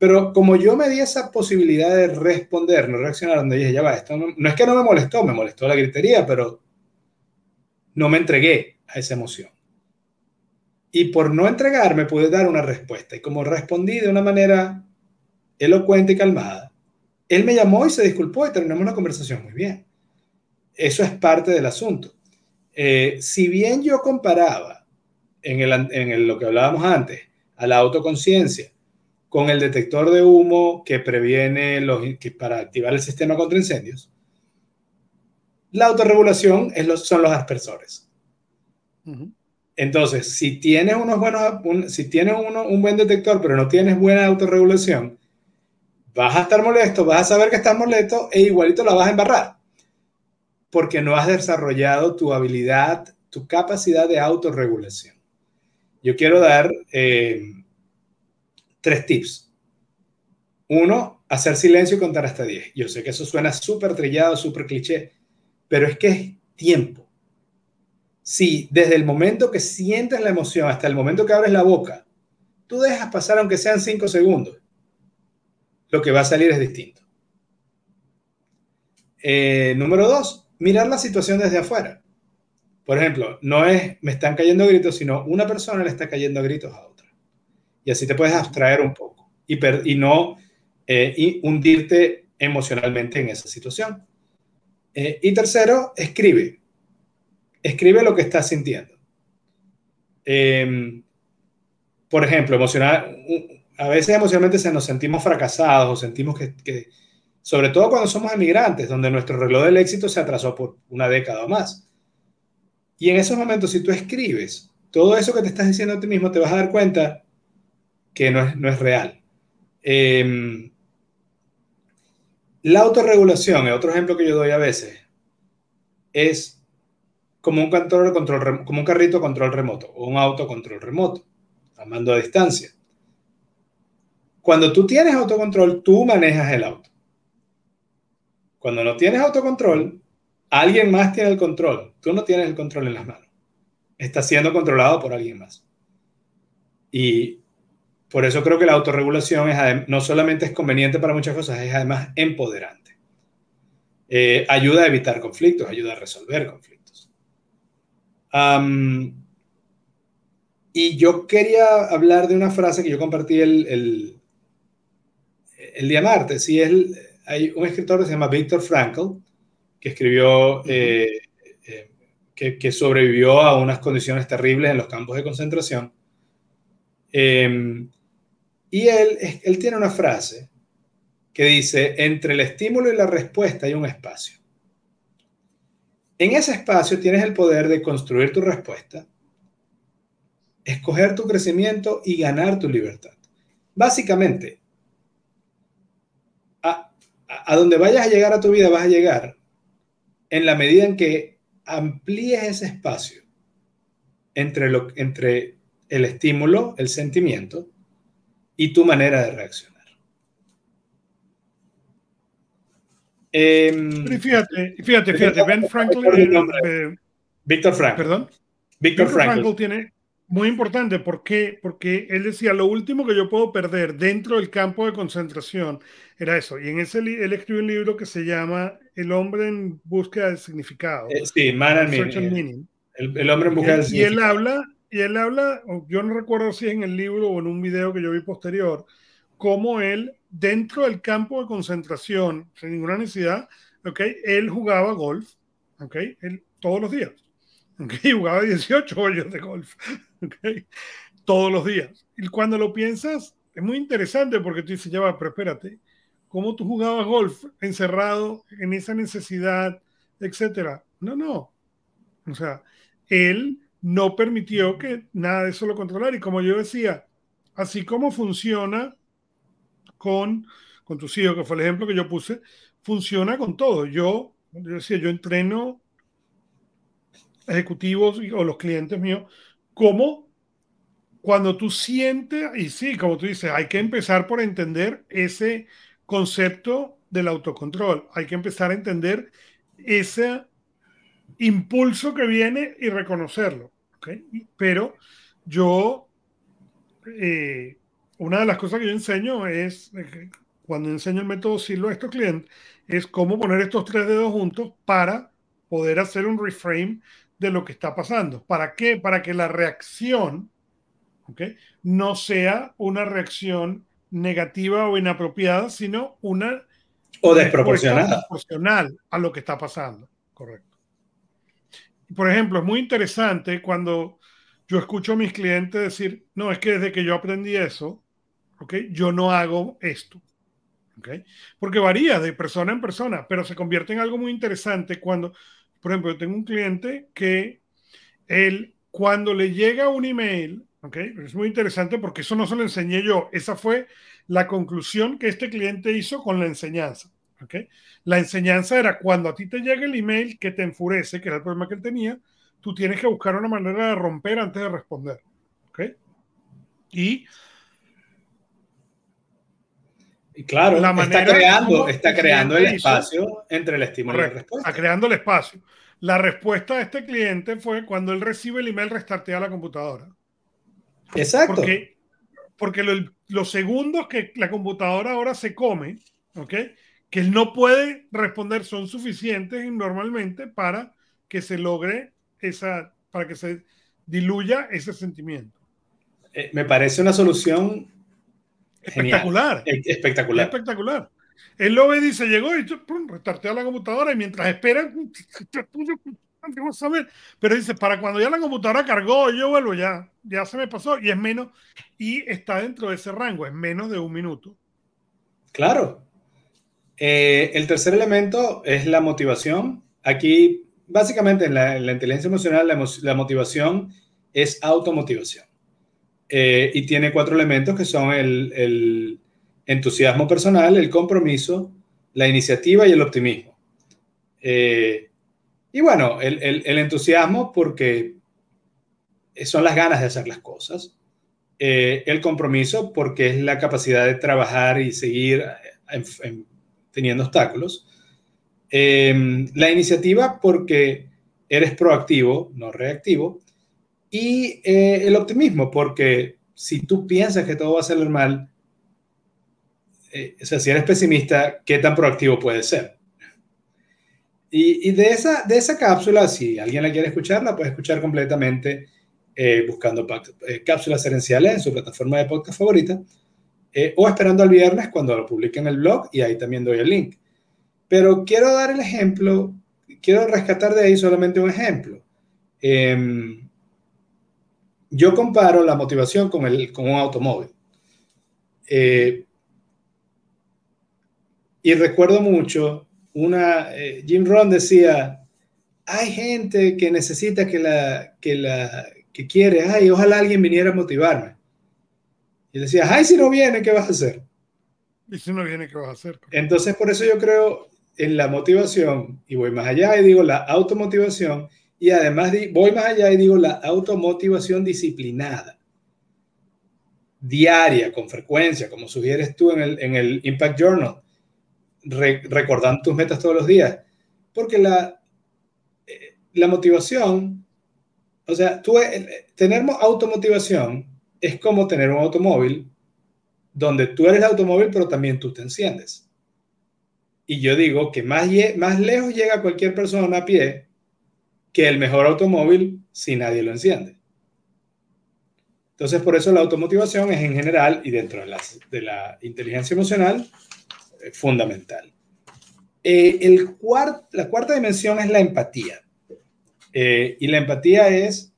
Pero como yo me di esa posibilidad de responder, no reaccionar, donde dije, ya va, esto no, es que no me molestó, me molestó la gritería, pero no me entregué a esa emoción. Y por no entregarme pude dar una respuesta. Y como respondí de una manera elocuente y calmada, él me llamó y se disculpó y terminamos una conversación muy bien. Eso es parte del asunto. Eh, si bien yo comparaba en, el, en lo que hablábamos antes, a la autoconciencia, con el detector de humo que previene los, que para activar el sistema contra incendios, la autorregulación son los aspersores. Entonces, si tienes unos buenos, si tienes uno, un buen detector, pero no tienes buena autorregulación, vas a estar molesto, vas a saber que estás molesto e igualito la vas a embarrar. Porque no has desarrollado tu habilidad, tu capacidad de autorregulación. Yo quiero dar eh, tres tips. Uno, hacer silencio y contar hasta 10. Yo sé que eso suena súper trillado, súper cliché, pero es que es tiempo. Si desde el momento que sientes la emoción hasta el momento que abres la boca, tú dejas pasar aunque sean cinco segundos, lo que va a salir es distinto. Eh, número dos, mirar la situación desde afuera. Por ejemplo, no es me están cayendo gritos, sino una persona le está cayendo gritos a otra. Y así te puedes abstraer un poco y, no eh, hundirte emocionalmente en esa situación. Eh, y tercero, escribe. Escribe lo que estás sintiendo. Em, por ejemplo, emocional, a veces emocionalmente se nos sentimos fracasados o sentimos que, sobre todo cuando somos emigrantes, donde nuestro reloj del éxito se atrasó por una década o más. Y en esos momentos, si tú escribes todo eso que te estás diciendo a ti mismo, te vas a dar cuenta que no es, no es real. Eh, la autorregulación, otro ejemplo que yo doy a veces, es como un, control, control, como un carrito control remoto o un auto control remoto, a mando a distancia. Cuando tú tienes autocontrol, tú manejas el auto. Cuando no tienes autocontrol, alguien más tiene el control. Tú no tienes el control en las manos. Está siendo controlado por alguien más. Y por eso creo que la autorregulación es, no solamente es conveniente para muchas cosas, es además empoderante. Eh, ayuda a evitar conflictos, ayuda a resolver conflictos. Y yo quería hablar de una frase que yo compartí el, el, el día martes. Y él, hay un escritor que se llama Viktor Frankl, que escribió, eh, eh, que, que, sobrevivió a unas condiciones terribles en los campos de concentración. Eh, y él, él tiene una frase que dice, entre el estímulo y la respuesta hay un espacio. En ese espacio tienes el poder de construir tu respuesta, escoger tu crecimiento y ganar tu libertad. Básicamente, a, donde vayas a llegar a tu vida vas a llegar en la medida en que amplíes ese espacio entre, entre el estímulo, el sentimiento, y tu manera de reaccionar. Eh, fíjate, fíjate, fíjate, Ben Franklin. Eh, Víctor Frankl. Perdón. Víctor Frankl. tiene muy importante porque, porque él decía lo último que yo puedo perder dentro del campo de concentración era eso. Y en ese él escribió un libro que se llama El hombre en búsqueda del significado. Eh, sí, Man and Meaning. El, el, hombre en búsqueda del significado. Y él habla y él habla, yo no recuerdo si es en el libro o en un video que yo vi posterior, cómo él, dentro del campo de concentración, sin ninguna necesidad, okay, él jugaba golf, okay, él, todos los días. Okay, jugaba 18 hoyos de golf, okay, todos los días. Y cuando lo piensas, es muy interesante porque tú dices, ya va, pero espérate, ¿cómo tú jugabas golf encerrado en esa necesidad, etcétera? No, no. O sea, él no permitió que nada de eso lo controlara. Y como yo decía, así como funciona con, con tus hijos, que fue el ejemplo que yo puse, funciona con todo. Yo, yo decía, yo entreno ejecutivos o los clientes míos, como cuando tú sientes, y sí, como tú dices, hay que empezar por entender ese concepto del autocontrol, hay que empezar a entender ese impulso que viene y reconocerlo. Pero yo, eh, una de las cosas que yo enseño es, cuando enseño el método Silo a estos clientes, es cómo poner estos tres dedos juntos para poder hacer un reframe de lo que está pasando. ¿Para qué? Para que la reacción no sea una reacción negativa o inapropiada, sino una o desproporcionada. Desproporcional a lo que está pasando. Correcto. Por ejemplo, es muy interesante cuando yo escucho a mis clientes decir, no, es que desde que yo aprendí eso, ¿okay? yo no hago esto. ¿okay? Porque varía de persona en persona, pero se convierte en algo muy interesante cuando, por ejemplo, yo tengo un cliente que él, cuando le llega un email, ¿okay? es muy interesante porque eso no se lo enseñé yo, esa fue la conclusión que este cliente hizo con la enseñanza. ¿okay? La enseñanza era cuando a ti te llega el email que te enfurece, que era el problema que él tenía, tú tienes que buscar una manera de romper antes de responder. ¿okay? Y y claro, la está creando, está creando el espacio entre el estímulo y la respuesta. Está creando el espacio. La respuesta de este cliente fue cuando él recibe el email, restartea la computadora. Exacto. Porque, porque los segundos que la computadora ahora se come, ¿ok? Que él no puede responder son suficientes normalmente para que se logre esa, para que se diluya ese sentimiento. Eh, me parece una solución Espectacular. Espectacular. Espectacular. Él lo ve y dice, llegó y pum, restartea la computadora y mientras esperan, vamos a ver. Pero dice, para cuando ya la computadora cargó, yo vuelvo, ya, ya se me pasó y es menos, y está dentro de ese rango, es menos de un minuto. Claro. Eh, el tercer elemento es la motivación. Aquí, básicamente, en la, inteligencia emocional, la motivación es automotivación. Eh, y tiene cuatro elementos que son el, entusiasmo personal, el compromiso, la iniciativa y el optimismo. Eh, y bueno, el, entusiasmo porque son las ganas de hacer las cosas. Eh, el compromiso porque es la capacidad de trabajar y seguir teniendo obstáculos. la iniciativa porque eres proactivo, no reactivo. Y eh, el optimismo, porque si tú piensas que todo va a salir mal, eh, o sea, si eres pesimista, ¿qué tan proactivo puedes ser? Y, de, esa, de esa cápsula, si alguien la quiere escuchar, la puede escuchar completamente eh, buscando cápsulas herenciales en su plataforma de podcast favorita o esperando al viernes cuando lo publique en el blog y ahí también doy el link. Pero quiero dar el ejemplo, quiero rescatar de ahí solamente un ejemplo. Eh, yo comparo la motivación con, el, con un automóvil. Eh, y recuerdo mucho, una, eh, Jim Rohn decía, hay gente que necesita que la, que la, que quiere, ay, ojalá alguien viniera a motivarme. Y decía, ay, si no viene, ¿qué vas a hacer? Y si no viene, ¿qué vas a hacer? Entonces, por eso yo creo en la motivación, y voy más allá y digo la automotivación, y además voy más allá y digo la automotivación disciplinada, diaria, con frecuencia, como sugieres tú en el, en el Impact Journal, recordando tus metas todos los días. Porque la, eh, la motivación, o sea, tú, eh, tener automotivación es como tener un automóvil donde tú eres el automóvil, pero también tú te enciendes. Y yo digo que más, más lejos llega cualquier persona a pie que el mejor automóvil si nadie lo enciende. Entonces, por eso la automotivación es en general y dentro de, de la inteligencia emocional eh, fundamental. Eh, el la cuarta dimensión es la empatía. Eh, y la empatía es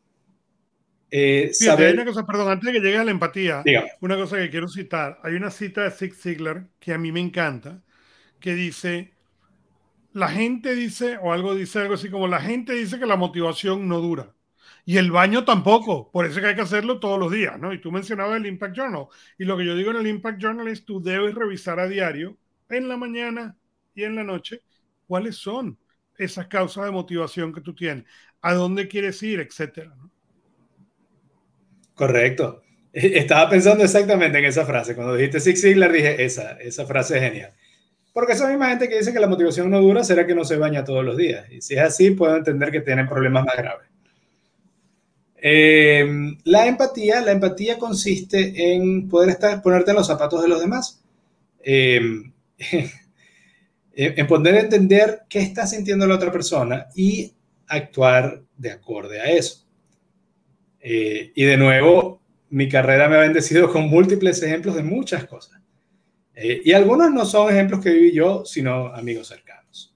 saber... una cosa, perdón, antes de que llegue a la empatía, una cosa que quiero citar. Hay una cita de Zig Ziglar que a mí me encanta, que dice, la gente dice, o algo dice algo así como, la gente dice que la motivación no dura. Y el baño tampoco, por eso que hay que hacerlo todos los días, ¿no? Y tú mencionabas el Impact Journal. Y lo que yo digo en el Impact Journal es, tú debes revisar a diario, en la mañana y en la noche, cuáles son esas causas de motivación que tú tienes, a dónde quieres ir, etcétera. Correcto. Estaba pensando exactamente en esa frase. Cuando dijiste Six Ziglar, dije, esa, esa frase es genial. Porque esa misma gente que dice que la motivación no dura será que no se baña todos los días. Y si es así, puedo entender que tienen problemas más graves. Eh, la empatía, la empatía consiste en poder estar, ponerte en los zapatos de los demás. Eh, en poder entender qué está sintiendo la otra persona y actuar de acorde a eso. Eh, y de nuevo, mi carrera me ha bendecido con múltiples ejemplos de muchas cosas. Eh, y algunos no son ejemplos que viví yo, sino amigos cercanos.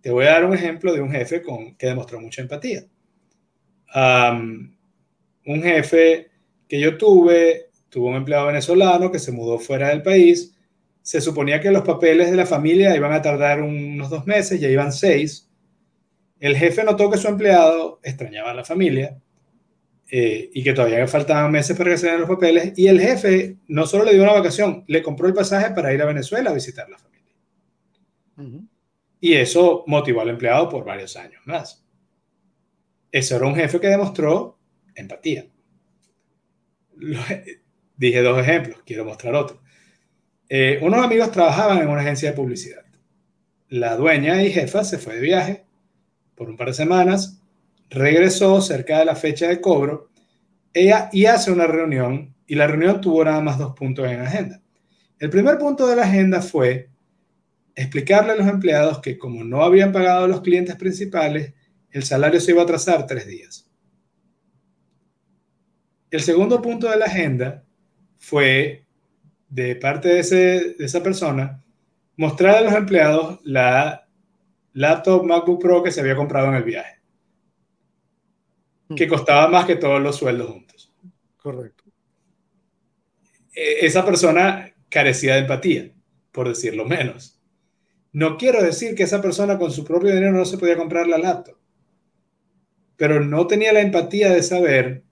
Te voy a dar un ejemplo de un jefe con, que demostró mucha empatía. un jefe que yo tuve, tuvo un empleado venezolano que se mudó fuera del país. Se suponía que los papeles de la familia iban a tardar unos dos meses, ya iban seis. El jefe notó que su empleado extrañaba a la familia eh, y que todavía faltaban meses para que se los papeles. Y el jefe no solo le dio una vacación, le compró el pasaje para ir a Venezuela a visitar la familia. Y eso motivó al empleado por varios años más. Ese era un jefe que demostró empatía. dije dos ejemplos, quiero mostrar otro. Eh, unos amigos trabajaban en una agencia de publicidad. La dueña y jefa se fue de viaje por un par de semanas, regresó cerca de la fecha de cobro ella, y hace una reunión y la reunión tuvo nada más dos puntos en agenda. El primer punto de la agenda fue explicarle a los empleados que como no habían pagado a los clientes principales, el salario se iba a atrasar tres días. El segundo punto de la agenda fue, de parte de, de esa persona, mostrar a los empleados la laptop MacBook Pro que se había comprado en el viaje, que costaba más que todos los sueldos juntos. Correcto. E, esa persona carecía de empatía, por decirlo menos. No quiero decir que esa persona con su propio dinero no se podía comprar la laptop, pero no tenía la empatía de saber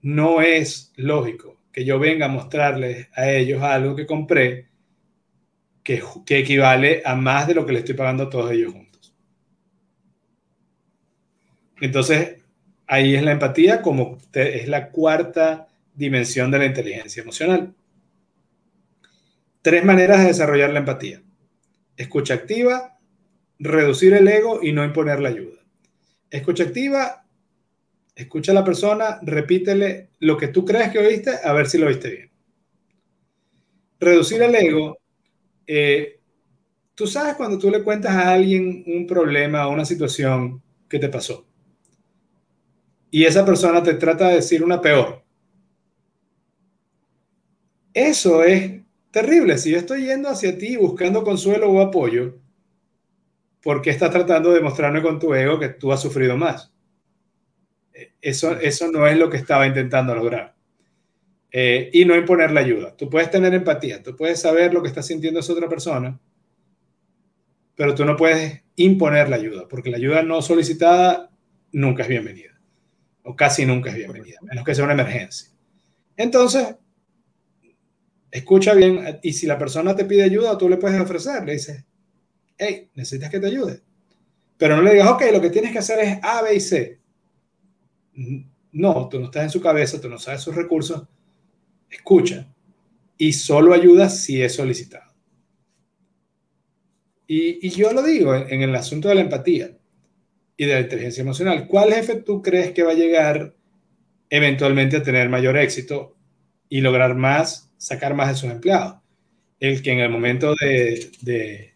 no es lógico que yo venga a mostrarles a ellos algo que compré que, equivale a más de lo que le estoy pagando a todos ellos juntos. Entonces, ahí es la empatía como es la cuarta dimensión de la inteligencia emocional. Tres maneras de desarrollar la empatía. Escucha activa, reducir el ego y no imponer la ayuda. Escucha activa Escucha a la persona, repítele lo que tú crees que oíste, a ver si lo oíste bien. Reducir el ego. Eh, tú sabes cuando tú le cuentas a alguien un problema o una situación que te pasó y esa persona te trata de decir una peor. Eso es terrible. Si yo estoy yendo hacia ti buscando consuelo o apoyo, ¿por qué estás tratando de mostrarme con tu ego que tú has sufrido más? Eso, eso no es lo que estaba intentando lograr. Eh, y no imponer la ayuda. Tú puedes tener empatía, tú puedes saber lo que está sintiendo esa otra persona, pero tú no puedes imponer la ayuda, porque la ayuda no solicitada nunca es bienvenida, o casi nunca es bienvenida, menos que sea una emergencia. Entonces, escucha bien, y si la persona te pide ayuda, tú le puedes ofrecer, le dices, hey, necesitas que te ayude. Pero no le digas, ok, lo que tienes que hacer es A, B y C. No, tú no estás en su cabeza, tú no sabes sus recursos. Escucha y solo ayuda si es solicitado. Y, yo lo digo en, el asunto de la empatía y de la inteligencia emocional. ¿Cuál jefe tú crees que va a llegar eventualmente a tener mayor éxito y lograr más, sacar más de sus empleados? El que en el momento de, de,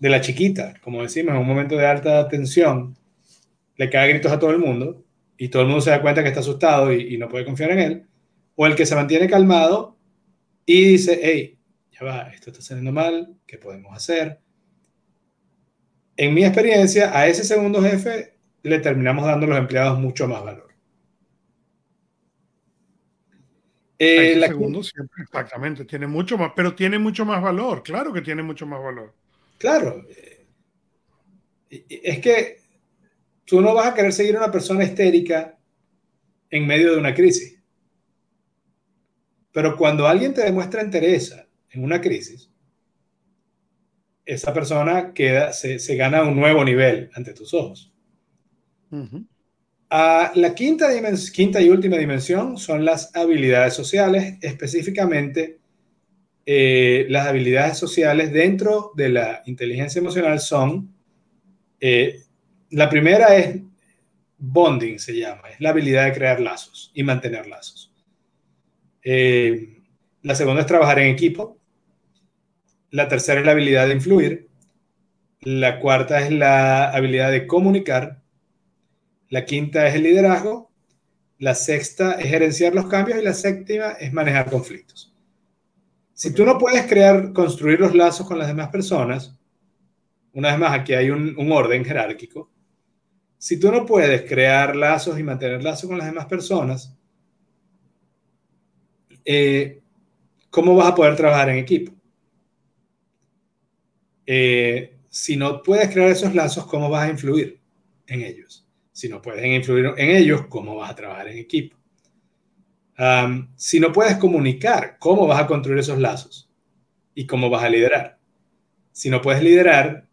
la chiquita, como decimos, en un momento de alta tensión, le cae gritos a todo el mundo y todo el mundo se da cuenta que está asustado y, no puede confiar en él, o el que se mantiene calmado y dice, hey, ya va, esto está saliendo mal, ¿qué podemos hacer? En mi experiencia, a ese segundo jefe le terminamos dando a los empleados mucho más valor. el segundo siempre, exactamente, tiene mucho más, pero tiene mucho más valor, claro que tiene mucho más valor. Claro, es que tú no vas a querer seguir a una persona histérica en medio de una crisis. Pero cuando alguien te demuestra interés en una crisis, esa persona queda, se, gana un nuevo nivel ante tus ojos. Ah, la quinta, quinta y última dimensión son las habilidades sociales, específicamente eh, las habilidades sociales dentro de la inteligencia emocional son eh, la primera es bonding, se llama, es la habilidad de crear lazos y mantener lazos. Eh, la segunda es trabajar en equipo. La tercera es la habilidad de influir. La cuarta es la habilidad de comunicar. La quinta es el liderazgo. La sexta es gerenciar los cambios y la séptima es manejar conflictos. Si tú no puedes crear, construir los lazos con las demás personas, una vez más, aquí hay un, orden jerárquico. Si tú no puedes crear lazos y mantener lazos con las demás personas, eh, ¿cómo vas a poder trabajar en equipo? Eh, si no puedes crear esos lazos, ¿cómo vas a influir en ellos? Si no puedes influir en ellos, ¿cómo vas a trabajar en equipo? si no puedes comunicar, ¿cómo vas a construir esos lazos? ¿Y cómo vas a liderar? Si no puedes liderar,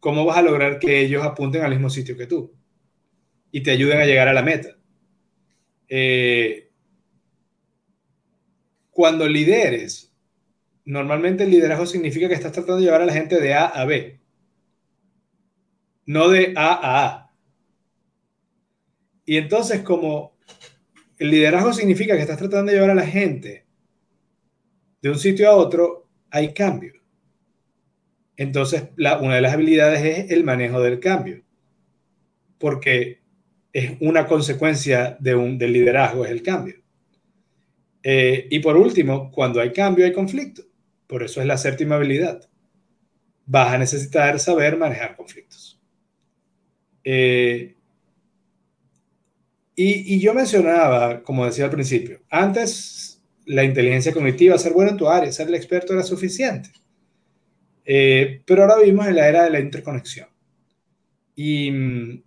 ¿cómo vas a lograr que ellos apunten al mismo sitio que tú y te ayuden a llegar a la meta? Eh, cuando lideres, normalmente el liderazgo significa que estás tratando de llevar a la gente de A a B, no de A a A. Y entonces, como el liderazgo significa que estás tratando de llevar a la gente de un sitio a otro, hay cambio. Entonces, una de las habilidades es el manejo del cambio, porque es una consecuencia de un, del liderazgo, es el cambio. Eh, y por último, cuando hay cambio, hay conflicto. Por eso es la séptima habilidad. Vas a necesitar saber manejar conflictos. Eh, y, yo mencionaba, como decía al principio, antes la inteligencia cognitiva, ser bueno en tu área, ser el experto era suficiente. Eh, pero ahora vivimos en la era de la interconexión. Y mm,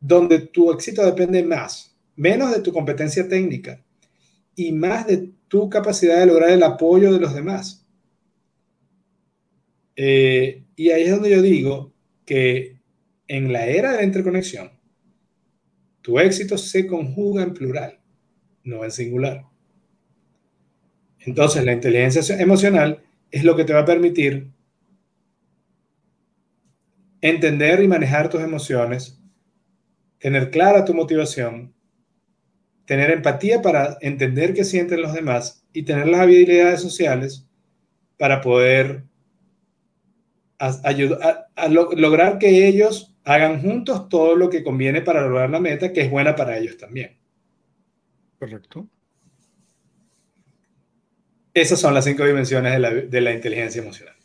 donde tu éxito depende más, menos de tu competencia técnica y más de tu capacidad de lograr el apoyo de los demás. Eh, y ahí es donde yo digo que en la era de la interconexión, tu éxito se conjuga en plural, no en singular. Entonces, la inteligencia emocional es lo que te va a permitir entender y manejar tus emociones, tener clara tu motivación, tener empatía para entender qué sienten los demás y tener las habilidades sociales para poder ayudar a, lograr que ellos hagan juntos todo lo que conviene para lograr la meta, que es buena para ellos también. Correcto. Esas son las cinco dimensiones de la, inteligencia emocional.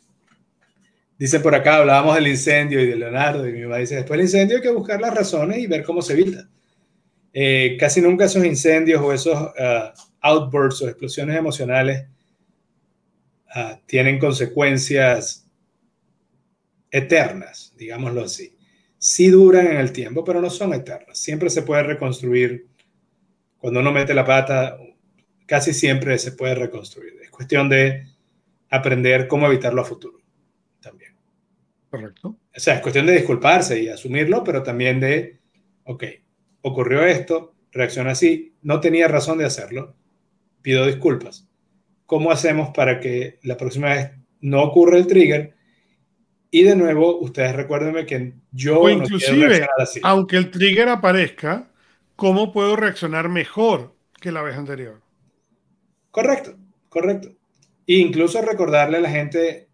Dice por acá, hablábamos del incendio y de Leonardo, y mi mamá dice, después del incendio hay que buscar las razones y ver cómo se evita. Eh, casi nunca esos incendios o esos uh, outbursts o explosiones emocionales uh, tienen consecuencias eternas, digámoslo así. Sí duran en el tiempo, pero no son eternas. Siempre se puede reconstruir. Cuando uno mete la pata, casi siempre se puede reconstruir. Es cuestión de aprender cómo evitarlo a futuro también. Correcto. O sea, es cuestión de disculparse y asumirlo, pero también de, ok, ocurrió esto, reacciona así, no tenía razón de hacerlo, pido disculpas. ¿Cómo hacemos para que la próxima vez no ocurra el trigger? Y de nuevo, ustedes recuérdenme que yo o inclusive, aunque el trigger aparezca, ¿cómo puedo reaccionar mejor que la vez anterior? Correcto, correcto. E incluso recordarle a la gente,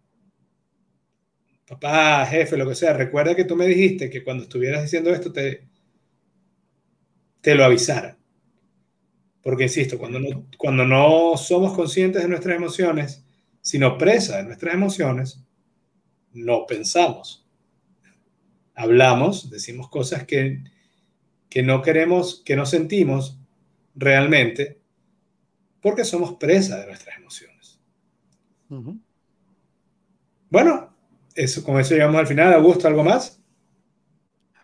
papá, jefe, lo que sea, recuerda que tú me dijiste que cuando estuvieras diciendo esto te, te lo avisara. Porque, insisto, cuando no, cuando no somos conscientes de nuestras emociones, sino presa de nuestras emociones, no pensamos. Hablamos, decimos cosas que, que no queremos, que no sentimos realmente, porque somos presa de nuestras emociones. Bueno, eso, con eso llegamos al final. Augusto, ¿algo más?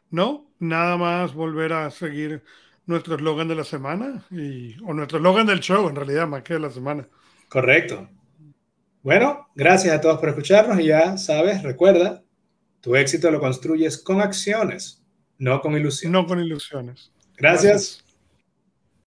No, nada más volver a seguir nuestro eslogan de la semana y, o nuestro eslogan del show, en realidad, más que de la semana. Correcto. Bueno, gracias a todos por escucharnos y ya sabes, recuerda, tu éxito lo construyes con acciones, no con ilusiones. No con ilusiones. gracias.